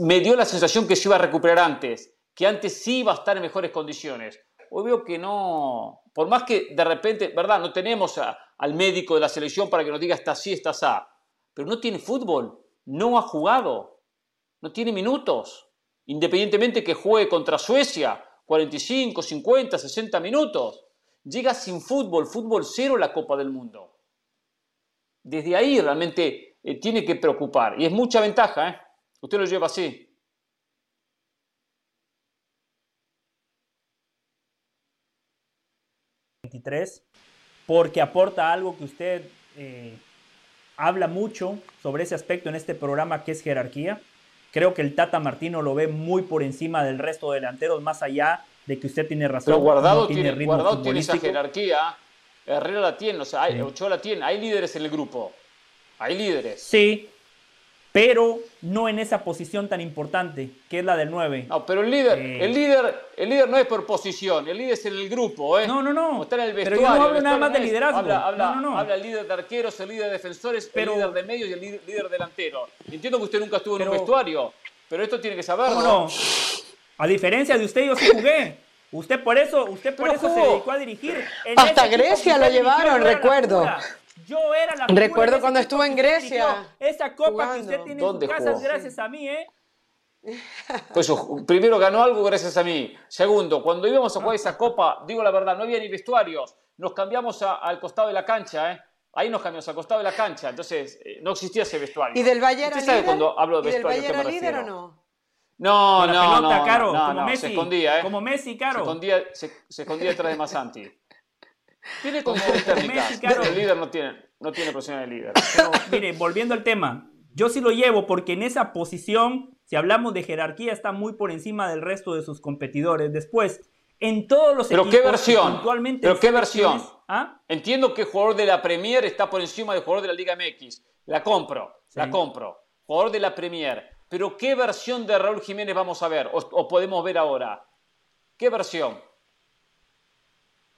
Me dio la sensación que se iba a recuperar antes, que antes sí iba a estar en mejores condiciones. Hoy veo que no, por más que de repente, ¿verdad? No tenemos al médico de la selección para que nos diga está así, está así, pero no tiene fútbol, no ha jugado, no tiene minutos, independientemente que juegue contra Suecia, 45, 50, 60 minutos. Llega sin fútbol, fútbol cero la Copa del Mundo. Desde ahí realmente eh, tiene que preocupar. Y es mucha ventaja, ¿eh? Usted lo lleva así. Porque aporta algo que usted eh, habla mucho sobre ese aspecto en este programa que es jerarquía. Creo que el Tata Martino lo ve muy por encima del resto de delanteros, más allá de que usted tiene razón. Pero Guardado, tiene, guardado tiene esa jerarquía. Herrera la tiene, o sea, hay, Ochoa la tiene. Hay líderes en el grupo. Hay líderes. Sí, pero no en esa posición tan importante, que es la del 9. No, pero el líder, eh, el líder, el líder no es por posición, el líder es en el grupo, ¿eh? No, no, no. está en el vestuario. Pero yo no hablo nada más de liderazgo. Habla, habla, no, no, habla, el líder de arqueros, el líder de defensores, el líder de medios y el líder, delantero. Entiendo que usted nunca estuvo en un vestuario, pero esto tiene que saberlo. No, no. A diferencia de usted, yo sí jugué. Usted por eso, usted por eso se dedicó a dirigir. Hasta Grecia lo llevaron, recuerdo. Yo era la Recuerdo cuando estuve en Grecia. Esa copa que usted tiene en su casa es gracias a mí, ¿eh? Pues primero ganó algo gracias a mí. Segundo, cuando íbamos a jugar esa copa, digo la verdad, no había ni vestuarios. Nos cambiamos al costado de la cancha, ¿eh? Ahí nos cambiamos al costado de la cancha, entonces eh, no existía ese vestuario. ¿Y del Valle era líder? cuando hablo de vestuario, ¿Y del Valle era líder o no? No, no, no, caro, no, como Messi, se escondía, ¿eh? Como Messi, caro. Se escondía, se, escondía detrás de Masanti. Tiene condiciones técnicas. El líder no tiene, no tiene posición de líder. Pero, mire, volviendo al tema, yo sí lo llevo porque en esa posición, si hablamos de jerarquía, está muy por encima del resto de sus competidores. Después, en todos los ¿Pero qué versión? ¿Pero qué versión? ¿Ah? Entiendo que el jugador de la Premier está por encima del jugador de la Liga MX. La compro, la compro. Jugador de la Premier. Pero ¿qué versión de Raúl Jiménez vamos a ver o podemos ver ahora? ¿Qué versión?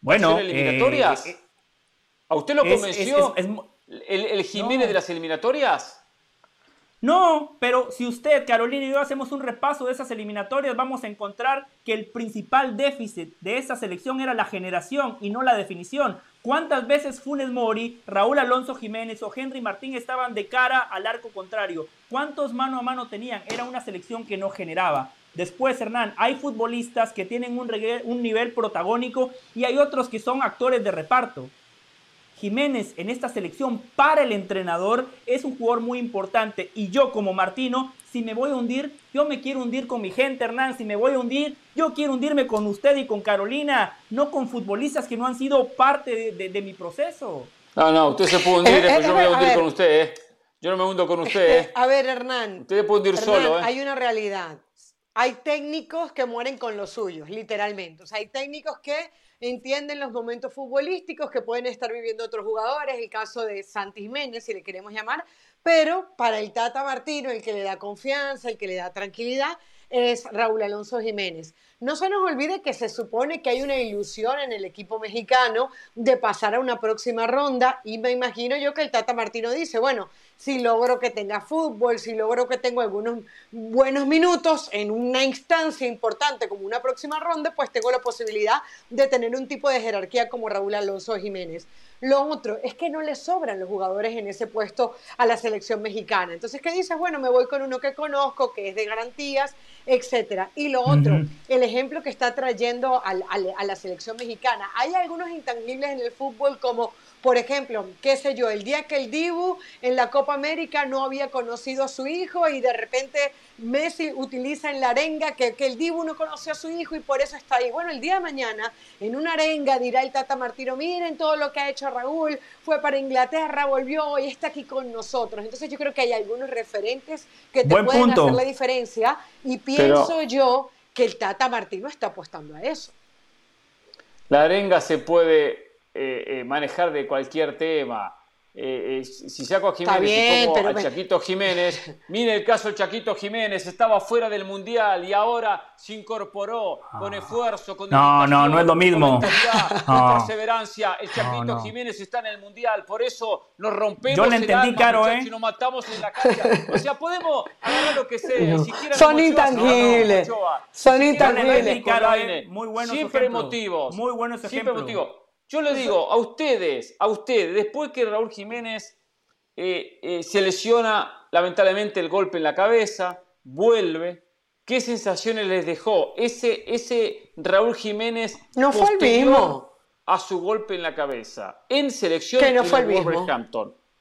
Bueno, eliminatorias? Eh, eh, ¿A usted lo convenció el, Jiménez de las eliminatorias? No, pero si usted, Carolina y yo hacemos un repaso de esas eliminatorias, vamos a encontrar que el principal déficit de esa selección era la generación y no la definición. ¿Cuántas veces Funes Mori, Raúl Alonso Jiménez o Henry Martín estaban de cara al arco contrario? ¿Cuántos mano a mano tenían? Era una selección que no generaba. Después, Hernán, hay futbolistas que tienen un, un nivel protagónico y hay otros que son actores de reparto. Jiménez en esta selección para el entrenador es un jugador muy importante y yo como Martino, si me voy a hundir, yo me quiero hundir con mi gente, Hernán, si me voy a hundir, yo quiero hundirme con usted y con Carolina, no con futbolistas que no han sido parte de, mi proceso. No, no, usted se puede hundir, eh, pero yo me voy a hundir con usted, ¿eh? Yo no me hundo con usted, ¿eh? A ver, Hernán. Usted se puede hundir solo, ¿eh? Hay una realidad hay técnicos que mueren con los suyos, literalmente. O sea, hay técnicos que entienden los momentos futbolísticos que pueden estar viviendo otros jugadores, el caso de Santi Jiménez, si le queremos llamar, pero para el Tata Martino, el que le da confianza, el que le da tranquilidad, es Raúl Alonso Jiménez. No se nos olvide que se supone que hay una ilusión en el equipo mexicano de pasar a una próxima ronda y me imagino yo que el Tata Martino dice, bueno, si logro que tenga fútbol, si logro que tengo algunos buenos minutos en una instancia importante como una próxima ronda, pues tengo la posibilidad de tener un tipo de jerarquía como Raúl Alonso Jiménez. Lo otro es que no le sobran los jugadores en ese puesto a la selección mexicana. Entonces, ¿qué dices? Bueno, me voy con uno que conozco, que es de garantías, etcétera. Y lo otro, el ejemplo que está trayendo a la selección mexicana. Hay algunos intangibles en el fútbol como por ejemplo, qué sé yo, el día que el Dibu en la Copa América no había conocido a su hijo y de repente Messi utiliza en la arenga que, el Dibu no conoció a su hijo y por eso está ahí. Bueno, el día de mañana en una arenga dirá el Tata Martino, miren todo lo que ha hecho Raúl, fue para Inglaterra, volvió y está aquí con nosotros. Entonces yo creo que hay algunos referentes que te pueden hacer la diferencia y pienso yo que el Tata Martino está apostando a eso. La arenga se puede eh, eh, manejar de cualquier tema. eh, eh, si saco a Jiménez y pongo a Chaquito Jiménez, mire el caso de Chaquito Jiménez, estaba fuera del Mundial y ahora se incorporó con ah. esfuerzo, con No, no, no es lo mismo. Con perseverancia. El Chaquito Jiménez está en el Mundial, por eso nos rompemos Yo le entendí, Caro, ¿eh? y nos matamos en la cancha. O sea, podemos lo que sea. Son intangibles. Son intangibles. Muy buenos Siempre motivos. Muy buenos ejemplos. Siempre motivos. Yo le digo a ustedes, a ustedes, después que Raúl Jiménez eh, eh, se lesiona lamentablemente el golpe en la cabeza, vuelve, ¿qué sensaciones les dejó ese, ese Raúl Jiménez no fue el mismo. a su golpe en la cabeza en selección que no fue el mismo.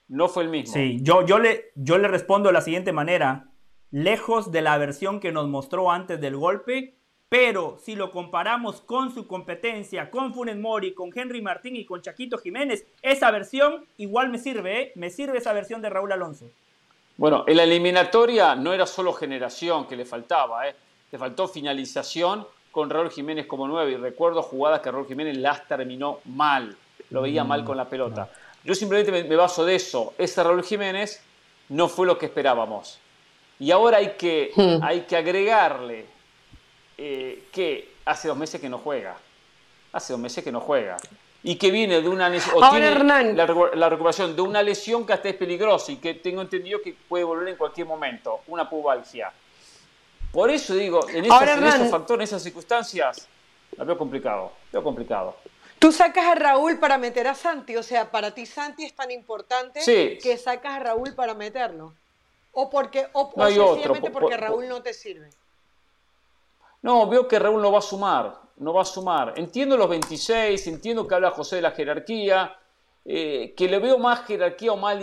No fue el mismo. Sí, yo, yo, le, yo le respondo de la siguiente manera. Lejos de la versión que nos mostró antes del golpe, pero si lo comparamos con su competencia, con Funes Mori, con Henry Martín y con Chaquito Jiménez, esa versión igual me sirve, ¿eh? Me sirve esa versión de Raúl Alonso. Bueno, en la eliminatoria no era solo generación que le faltaba, ¿eh? Le faltó finalización con Raúl Jiménez como nueve. Y recuerdo jugadas que Raúl Jiménez las terminó mal. Lo veía mal con la pelota. Yo simplemente me, baso de eso. Ese Raúl Jiménez no fue lo que esperábamos. Y ahora hay que, hmm. hay que agregarle eh, que hace dos meses que no juega. Hace dos meses que no juega. Y que viene de una lesión, o tiene la, recuperación de una lesión que hasta es peligrosa y que tengo entendido que puede volver en cualquier momento, una pubalgia. Por eso digo, en, esos factores, en esas circunstancias, la veo complicado, veo complicado. Tú sacas a Raúl para meter a Santi, o sea, para ti Santi es tan importante que sacas a Raúl para meterlo. O porque o, sencillamente porque Raúl no te sirve. No, veo que Raúl no va a sumar, no va a sumar. Entiendo los 26, entiendo que habla José de la jerarquía, eh, que le veo más jerarquía o más,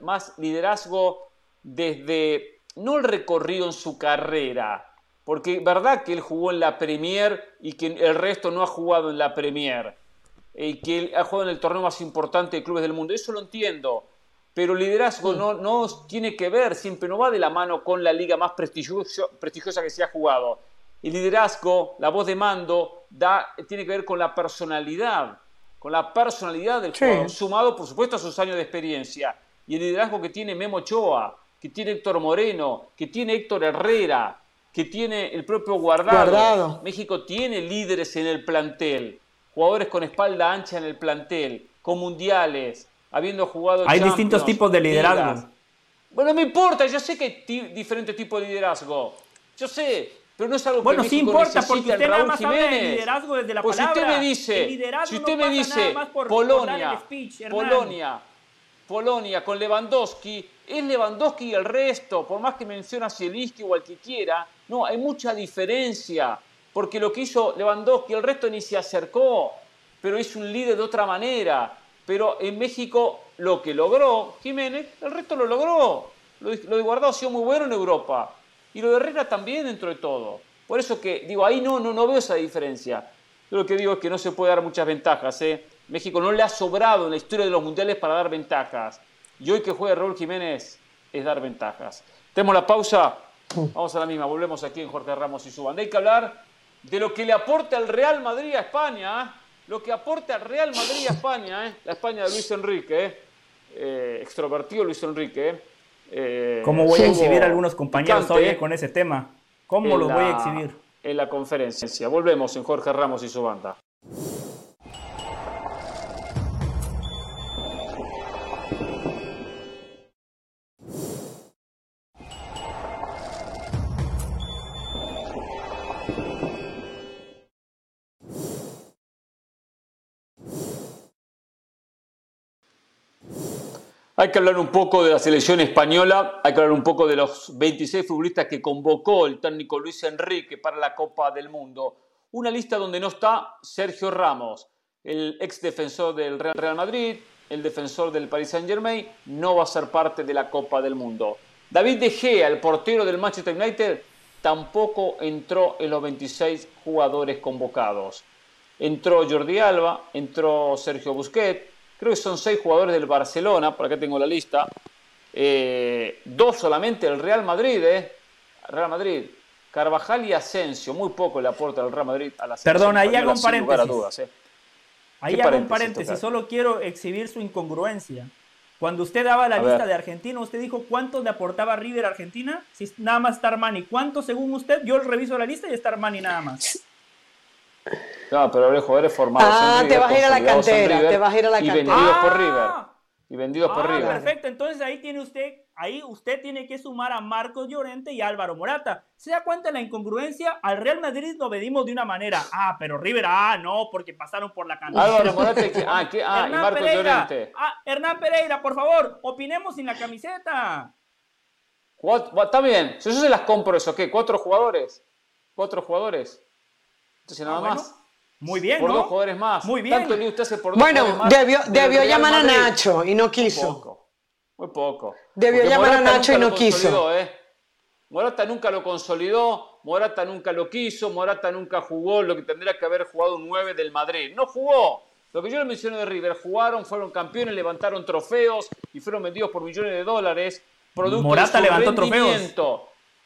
más liderazgo desde, no el recorrido en su carrera, porque verdad que él jugó en la Premier y que el resto no ha jugado en la Premier, y que él ha jugado en el torneo más importante de clubes del mundo, eso lo entiendo, pero liderazgo no, no tiene que ver, siempre no va de la mano con la liga más prestigiosa que se ha jugado. El liderazgo, la voz de mando, da, tiene que ver con la personalidad, con la personalidad del jugador, sumado por supuesto a sus años de experiencia. Y el liderazgo que tiene Memo Ochoa, que tiene Héctor Moreno, que tiene Héctor Herrera, que tiene el propio Guardado. México tiene líderes en el plantel, jugadores con espalda ancha en el plantel, con mundiales, habiendo jugado. Hay distintos tipos de liderazgo. Bueno, no me importa, yo sé que hay diferentes tipos de liderazgo. Yo sé, pero no es algo bueno, que sí importa, porque usted nada más habla de liderazgo desde la pues palabra. Si usted me dice, si usted me dice Polonia, Polonia, Polonia con Lewandowski, es Lewandowski y el resto, por más que menciona a Zielinski o al que quiera, no, hay mucha diferencia, porque lo que hizo Lewandowski, el resto ni se acercó, pero es un líder de otra manera. Pero en México lo que logró Jiménez, el resto lo logró. Lo de Guardado ha sido muy bueno en Europa. Y lo de Herrera también dentro de todo. Por eso que digo, ahí no, no, no veo esa diferencia. Yo lo que digo es que no se puede dar muchas ventajas. ¿eh? México no le ha sobrado en la historia de los mundiales para dar ventajas. Y hoy que juega Raúl Jiménez es dar ventajas. Tenemos la pausa. Vamos a la misma. Volvemos aquí en Jorge Ramos y su banda. Hay que hablar de lo que le aporta el Real Madrid a España. ¿eh? Lo que aporta el Real Madrid a España. ¿eh? La España de Luis Enrique. ¿eh? Eh, extrovertido Luis Enrique. Eh, ¿Cómo voy a exhibir a algunos compañeros hoy con ese tema? ¿Cómo los voy a exhibir? En la conferencia. Volvemos en Jorge Ramos y su banda. Hay que hablar un poco de la selección española, hay que hablar un poco de los 26 futbolistas que convocó el técnico Luis Enrique para la Copa del Mundo. Una lista donde no está Sergio Ramos, el ex defensor del Real Madrid, el defensor del Paris Saint Germain, no va a ser parte de la Copa del Mundo. David De Gea, el portero del Manchester United, tampoco entró en los 26 jugadores convocados. Entró Jordi Alba, entró Sergio Busquets, creo que son seis jugadores del Barcelona, por acá tengo la lista, eh, dos solamente del Real Madrid, ¿eh? Real Madrid, Carvajal y Asensio, muy poco le aporta el Real Madrid a la Perdón, ahí hago un paréntesis. ¿eh? Ahí hago un paréntesis, solo quiero exhibir su incongruencia. Cuando usted daba la lista de Argentina, usted dijo cuánto le aportaba River a Argentina. Si nada más está Armani, ¿cuánto según usted? Yo reviso la lista y está Armani nada más. No, pero habrá jugadores formados. Ah, te vas a ir a la cantera, te vas a ir a la cantera. Y vendidos por River. Y vendidos por ah, River. Perfecto, entonces ahí tiene usted, ahí usted tiene que sumar a Marcos Llorente y Álvaro Morata. ¿Se da cuenta de la incongruencia? Al Real Madrid lo medimos de una manera. Ah, pero River, ah, no, porque pasaron por la cantera. Álvaro Morata, ah, ¿qué? ah, y Marcos Llorente. Ah, Hernán Pereira, por favor, opinemos sin la camiseta. Está bien, si yo se las compro eso, ¿qué? ¿Cuatro jugadores? ¿Cuatro jugadores? Entonces nada ah, más. Muy bien, por dos jugadores más. Muy bien. Tanto usted hace por dos bueno, más, debió, debió llamar a Nacho y no quiso. Muy poco. Muy poco. Debió llamar a Nacho y no quiso. ¿eh? Morata nunca lo consolidó, Morata nunca lo quiso, Morata nunca jugó lo que tendría que haber jugado un 9 del Madrid. No jugó. Lo que yo le mencioné de River, jugaron, fueron campeones, levantaron trofeos y fueron vendidos por millones de dólares. Producto Morata levantó trofeos.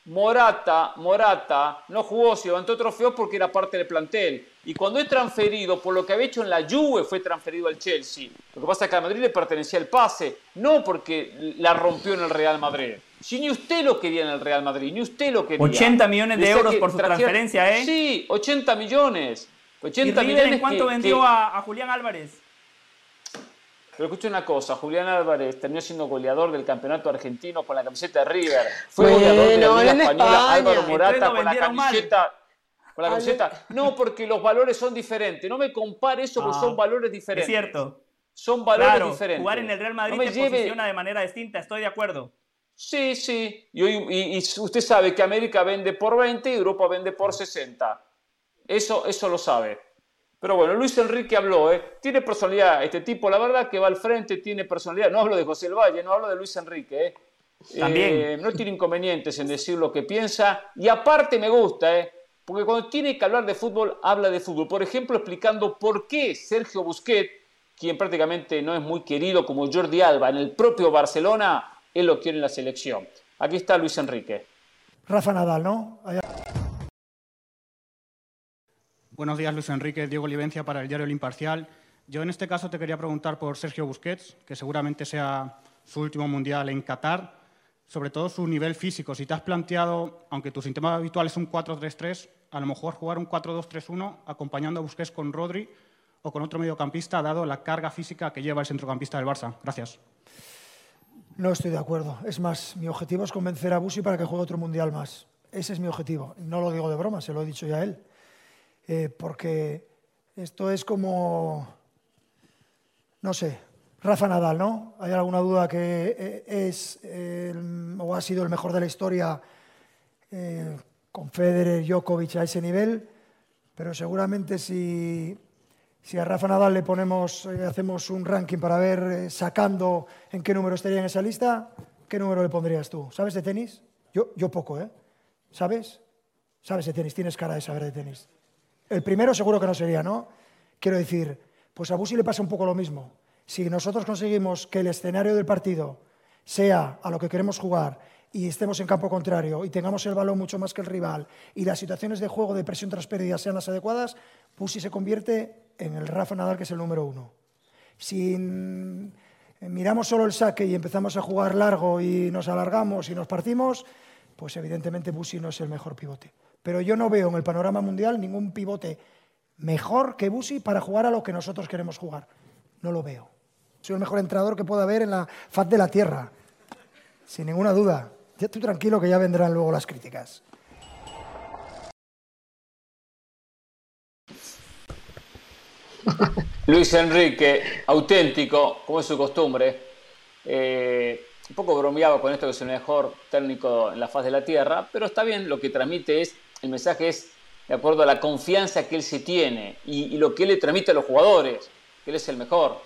Morata, Morata no jugó, se levantó trofeos porque era parte del plantel. Y cuando es transferido, por lo que había hecho en la Juve, fue transferido al Chelsea. Lo que pasa es que a Madrid le pertenecía el pase, no porque la rompió en el Real Madrid. Si ni usted lo quería en el Real Madrid, ni usted lo quería. 80 millones de euros por su transferencia, ¿eh? Sí, 80 millones. 80 ¿Y millones. ¿En cuánto vendió a Julián Álvarez? Pero escuche una cosa, Julián Álvarez terminó siendo goleador del campeonato argentino con la camiseta de River. Fue goleador de la Liga Española, Álvaro Morata con la camiseta. Con la camiseta. No, porque los valores son diferentes. No me compare eso porque son valores diferentes. Es cierto. Son valores diferentes. Jugar en el Real Madrid te posiciona de manera distinta, estoy de acuerdo. Sí, sí. Y, y, usted sabe que América vende por 20 y Europa vende por 60. Eso, eso lo sabe. Pero bueno, Luis Enrique habló, ¿eh? Tiene personalidad este tipo, la verdad que va al frente, tiene personalidad. No hablo de José el Valle, no hablo de Luis Enrique, ¿eh? También. Eh, no tiene inconvenientes en decir lo que piensa. Y aparte me gusta, ¿eh? Porque cuando tiene que hablar de fútbol, habla de fútbol. Por ejemplo, explicando por qué Sergio Busquets, quien prácticamente no es muy querido como Jordi Alba en el propio Barcelona, él lo quiere en la selección. Aquí está Luis Enrique. Rafa Nadal, ¿no? Buenos días, Luis Enrique. Diego Olivencia para el diario El Imparcial. Yo en este caso te quería preguntar por Sergio Busquets, que seguramente sea su último mundial en Qatar, sobre todo su nivel físico. Si te has planteado, aunque tu sistema habitual es un 4-3-3, a lo mejor jugar un 4-2-3-1 acompañando a Busquets con Rodri o con otro mediocampista, dado la carga física que lleva el centrocampista del Barça. Gracias. No estoy de acuerdo. Es más, mi objetivo es convencer a Busi para que juegue otro mundial más. Ese es mi objetivo. No lo digo de broma, se lo he dicho ya a él. Eh, porque esto es como, no sé, Rafa Nadal, ¿no? ¿Hay alguna duda que eh, es o ha sido el mejor de la historia eh, con Federer, Djokovic a ese nivel? Pero seguramente si, si a Rafa Nadal le ponemos, hacemos un ranking para ver sacando en qué número estaría en esa lista, ¿qué número le pondrías tú? ¿Sabes de tenis? Yo, yo poco, ¿eh? ¿Sabes? ¿Sabes de tenis? Tienes cara de saber de tenis. El primero seguro que no sería, ¿no? Quiero decir, pues a Busi le pasa un poco lo mismo. Si nosotros conseguimos que el escenario del partido sea a lo que queremos jugar y estemos en campo contrario y tengamos el balón mucho más que el rival y las situaciones de juego de presión tras pérdida sean las adecuadas, Busi se convierte en el Rafa Nadal que es el número uno. Si miramos solo el saque y empezamos a jugar largo y nos alargamos y nos partimos, pues evidentemente Busi no es el mejor pivote pero yo no veo en el panorama mundial ningún pivote mejor que Busi para jugar a lo que nosotros queremos jugar. No lo veo. Soy el mejor entrenador que pueda haber en la faz de la tierra, sin ninguna duda. Ya estoy tranquilo que ya vendrán luego las críticas. Luis Enrique, auténtico, como es su costumbre. Eh, un poco bromeaba con esto que es el mejor técnico en la faz de la tierra, pero está bien, lo que transmite es el mensaje es de acuerdo a la confianza que él se tiene y, lo que él le transmite a los jugadores, que él es el mejor,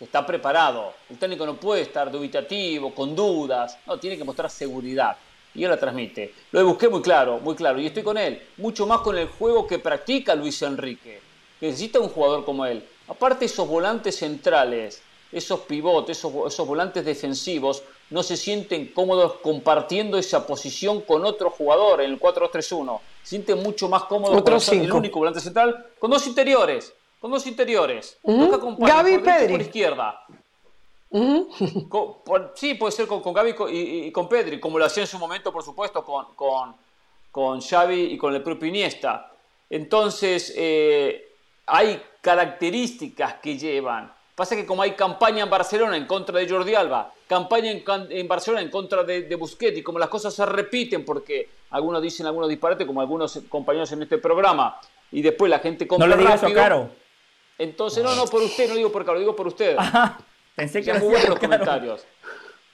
está preparado. El técnico no puede estar dubitativo, con dudas, no, tiene que mostrar seguridad. Y él la transmite. Lo busqué muy claro, muy claro. Y estoy con él, mucho más con el juego que practica Luis Enrique. Que necesita un jugador como él. Aparte esos volantes centrales, esos pivotes, esos volantes defensivos, no se sienten cómodos compartiendo esa posición con otro jugador en el 4-3-1. Se sienten mucho más cómodos con el único volante central, con dos interiores, con dos interiores. Gaby Pedri. por izquierda. sí, puede ser con, con Gaby y, con Pedri, como lo hacía en su momento, por supuesto, con, con, con Xavi y con el propio Iniesta. Entonces, eh, hay características que llevan. Pasa que como hay campaña en Barcelona en contra de Jordi Alba, campaña en, Barcelona en contra de, de, Busquets, y como las cosas se repiten porque algunos dicen algunos disparates, como algunos compañeros en este programa, y después la gente compra No le digas rápido, Caro. Entonces, no, no, por usted, no digo por Caro, digo por usted. pensé que muy los comentarios.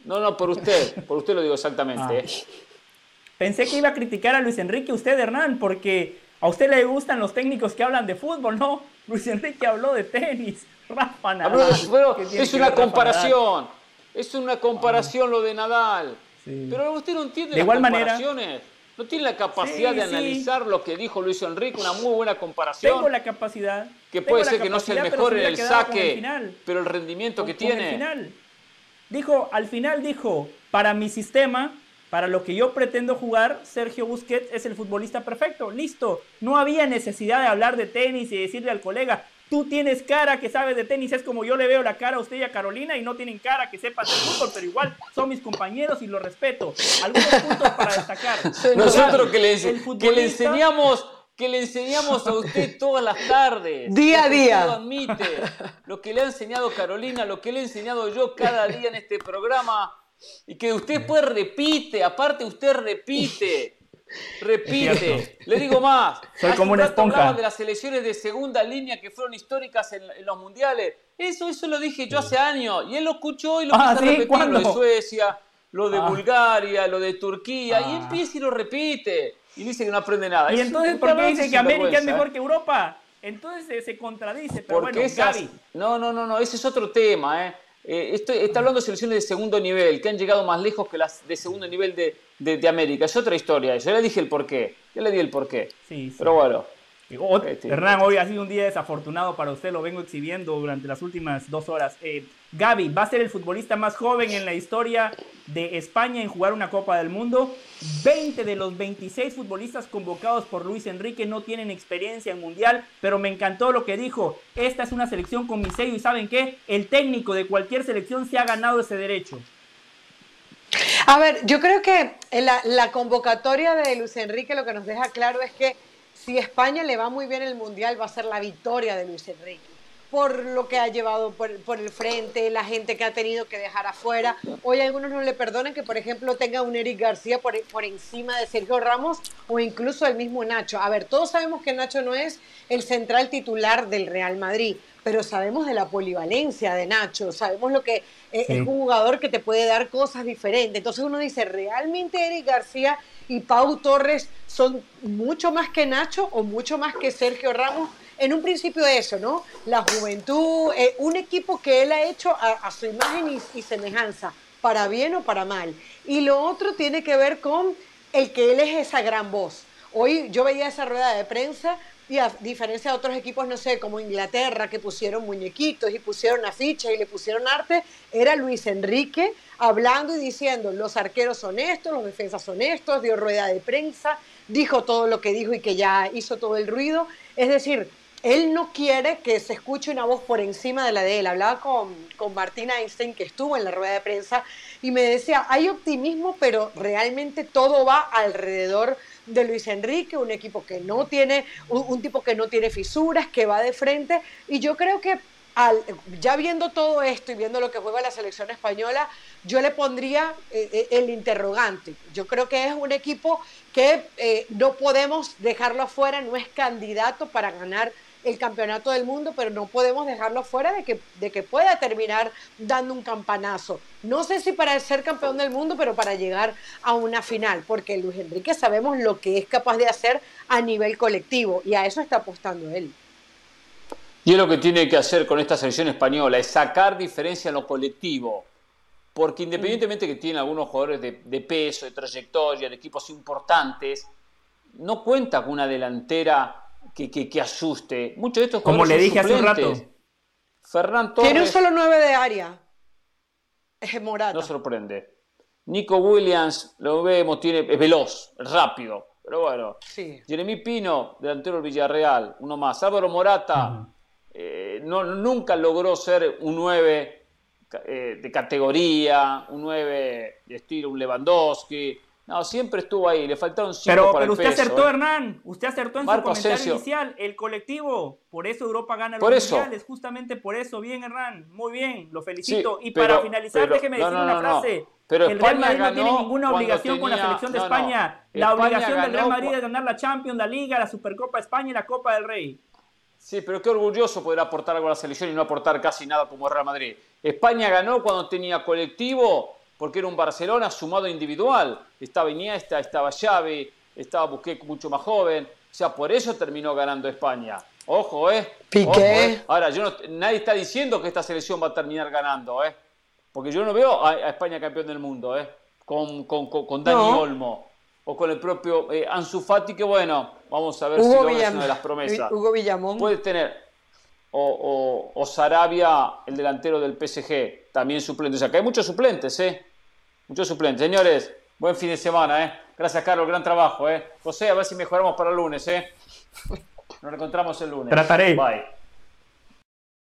No, no, por usted, por usted lo digo exactamente. Ah. Pensé que iba a criticar a Luis Enrique usted, Hernán, porque a usted le gustan los técnicos que hablan de fútbol, ¿no? Luis Enrique habló de tenis, Rafa Nadal. es una comparación, es una comparación lo de Nadal. Pero usted no entiende de las igual comparaciones. Manera, no tiene la capacidad de analizar lo que dijo Luis Enrique, una muy buena comparación. Tengo la capacidad. Que puede ser que no sea el mejor en el saque, pero el rendimiento que tiene. final. Dijo, al final dijo, para mi sistema, para lo que yo pretendo jugar, Sergio Busquets es el futbolista perfecto. Listo. No había necesidad de hablar de tenis y decirle al colega, tú tienes cara que sabes de tenis, es como yo le veo la cara a usted y a Carolina y no tienen cara que sepan de fútbol, pero igual son mis compañeros y los respeto. Algunos puntos para destacar. Nosotros que le, que le enseñamos que le enseñamos a usted todas las tardes. Día a día. Lo admite. Lo que le ha enseñado Carolina, lo que le he enseñado yo cada día en este programa y que usted pues repite, aparte usted repite, repite. Le digo más. Soy como una esponja. de las selecciones de segunda línea que fueron históricas en, los mundiales. Eso, eso lo dije yo hace años y él lo escuchó y lo ah, repitió. Lo de Suecia, lo de ah. Bulgaria, lo de Turquía y ah. empieza y lo repite y dice que no aprende nada. ¿Y entonces por qué dice que América es mejor que Europa? Entonces se, contradice, pero bueno, No, no, no, no, ese es otro tema, ¿eh? Eh, está hablando de selecciones de segundo nivel, que han llegado más lejos que las de segundo nivel de, de, América. Es otra historia. Ya le dije el porqué. Ya le di el porqué. Sí, Pero bueno. Este, Hernán, hoy ha sido un día desafortunado para usted, lo vengo exhibiendo durante las últimas dos horas. Eh, Gaby va a ser el futbolista más joven en la historia de España en jugar una Copa del Mundo. 20 de los 26 futbolistas convocados por Luis Enrique no tienen experiencia en Mundial, pero me encantó lo que dijo. Esta es una selección con mi sello y ¿saben qué? El técnico de cualquier selección se ha ganado ese derecho. A ver, yo creo que la, la convocatoria de Luis Enrique lo que nos deja claro es que si España le va muy bien el Mundial, va a ser la victoria de Luis Enrique por lo que ha llevado por, el frente, la gente que ha tenido que dejar afuera. Hoy algunos no le perdonan que, por ejemplo, tenga un Eric García por, por encima de Sergio Ramos o incluso el mismo Nacho. A ver, todos sabemos que Nacho no es el central titular del Real Madrid, pero sabemos de la polivalencia de Nacho, sabemos lo que eh, es un jugador que te puede dar cosas diferentes. Entonces uno dice, ¿realmente Eric García y Pau Torres son mucho más que Nacho o mucho más que Sergio Ramos. En un principio eso, ¿no? La juventud, eh, un equipo que él ha hecho a, su imagen y, semejanza, para bien o para mal. Y lo otro tiene que ver con el que él es esa gran voz. Hoy yo veía esa rueda de prensa y a diferencia de otros equipos, no sé, como Inglaterra, que pusieron muñequitos y pusieron afiches y le pusieron arte, era Luis Enrique hablando y diciendo, los arqueros son estos, los defensas son estos, dio rueda de prensa, dijo todo lo que dijo y que ya hizo todo el ruido. Es decir, él no quiere que se escuche una voz por encima de la de él. Hablaba con, con Martina Einstein, que estuvo en la rueda de prensa, y me decía, hay optimismo, pero realmente todo va alrededor de Luis Enrique, un equipo que no tiene, un, tipo que no tiene fisuras, que va de frente. Y yo creo que al, ya viendo todo esto y viendo lo que juega la selección española, yo le pondría eh, eh, el interrogante. Yo creo que es un equipo que eh, no podemos dejarlo afuera, no es candidato para ganar el campeonato del mundo, pero no podemos dejarlo fuera de que, de que pueda terminar dando un campanazo. No sé si para ser campeón del mundo, pero para llegar a una final, porque Luis Enrique sabemos lo que es capaz de hacer a nivel colectivo y a eso está apostando él. Y es lo que tiene que hacer con esta selección española, es sacar diferencia en lo colectivo. Porque independientemente que tiene algunos jugadores de, de peso, de trayectoria, de equipos importantes, no cuenta con una delantera que, que, asuste. Muchos de estos Como le dije hace un rato. Fernán Torres. Tiene un solo 9 de área. Es Morata. No sorprende. Nico Williams, lo vemos, tiene, es veloz, rápido. Pero bueno. Sí. Jeremy Pino, delantero del Villarreal, uno más. Álvaro Morata, eh, no, nunca logró ser un 9 eh, de categoría, un 9 de estilo, un Lewandowski. No, siempre estuvo ahí, le faltaron cinco pero, para pero el usted peso, acertó, ¿eh? Hernán. Usted acertó en Marco su comentario Asensio. inicial. El colectivo. Por eso Europa gana los eso. mundiales. Justamente por eso. Bien, Hernán. Muy bien. Lo felicito. Sí, y para finalizar, pero- déjeme no, decir no, una frase. Pero el Real Madrid no tiene ninguna obligación con la selección de. España. La España obligación del Real Madrid es ganar la Champions, la Liga, la Supercopa de España y la Copa del Rey. Sí, pero qué orgulloso poder aportar algo a la selección y no aportar casi nada como Real Madrid. España ganó cuando tenía colectivo, porque era un Barcelona sumado individual. Estaba Iniesta, estaba Xavi, estaba Busquets mucho más joven. O sea, por eso terminó ganando España. Ojo, ¿eh? Piqué. Ojo, ¿eh? Ahora, yo no- nadie está diciendo que esta selección va a terminar ganando, ¿eh? Porque yo no veo a, a España campeón del mundo, ¿eh? Con, con, con, con Dani No. Olmo o con el propio eh, Ansu Fati, que bueno, vamos a ver si Hugo, logra es una de las promesas. Hugo Villamón. Puede tener o, o, o Sarabia, el delantero del PSG, también suplente. O sea, que hay muchos suplentes, ¿eh? Muchos suplentes. Señores, buen fin de semana, ¿eh? Gracias, Carlos, gran trabajo, ¿eh? José, a ver si mejoramos para el lunes, ¿eh? Nos encontramos el lunes. Trataré. Bye.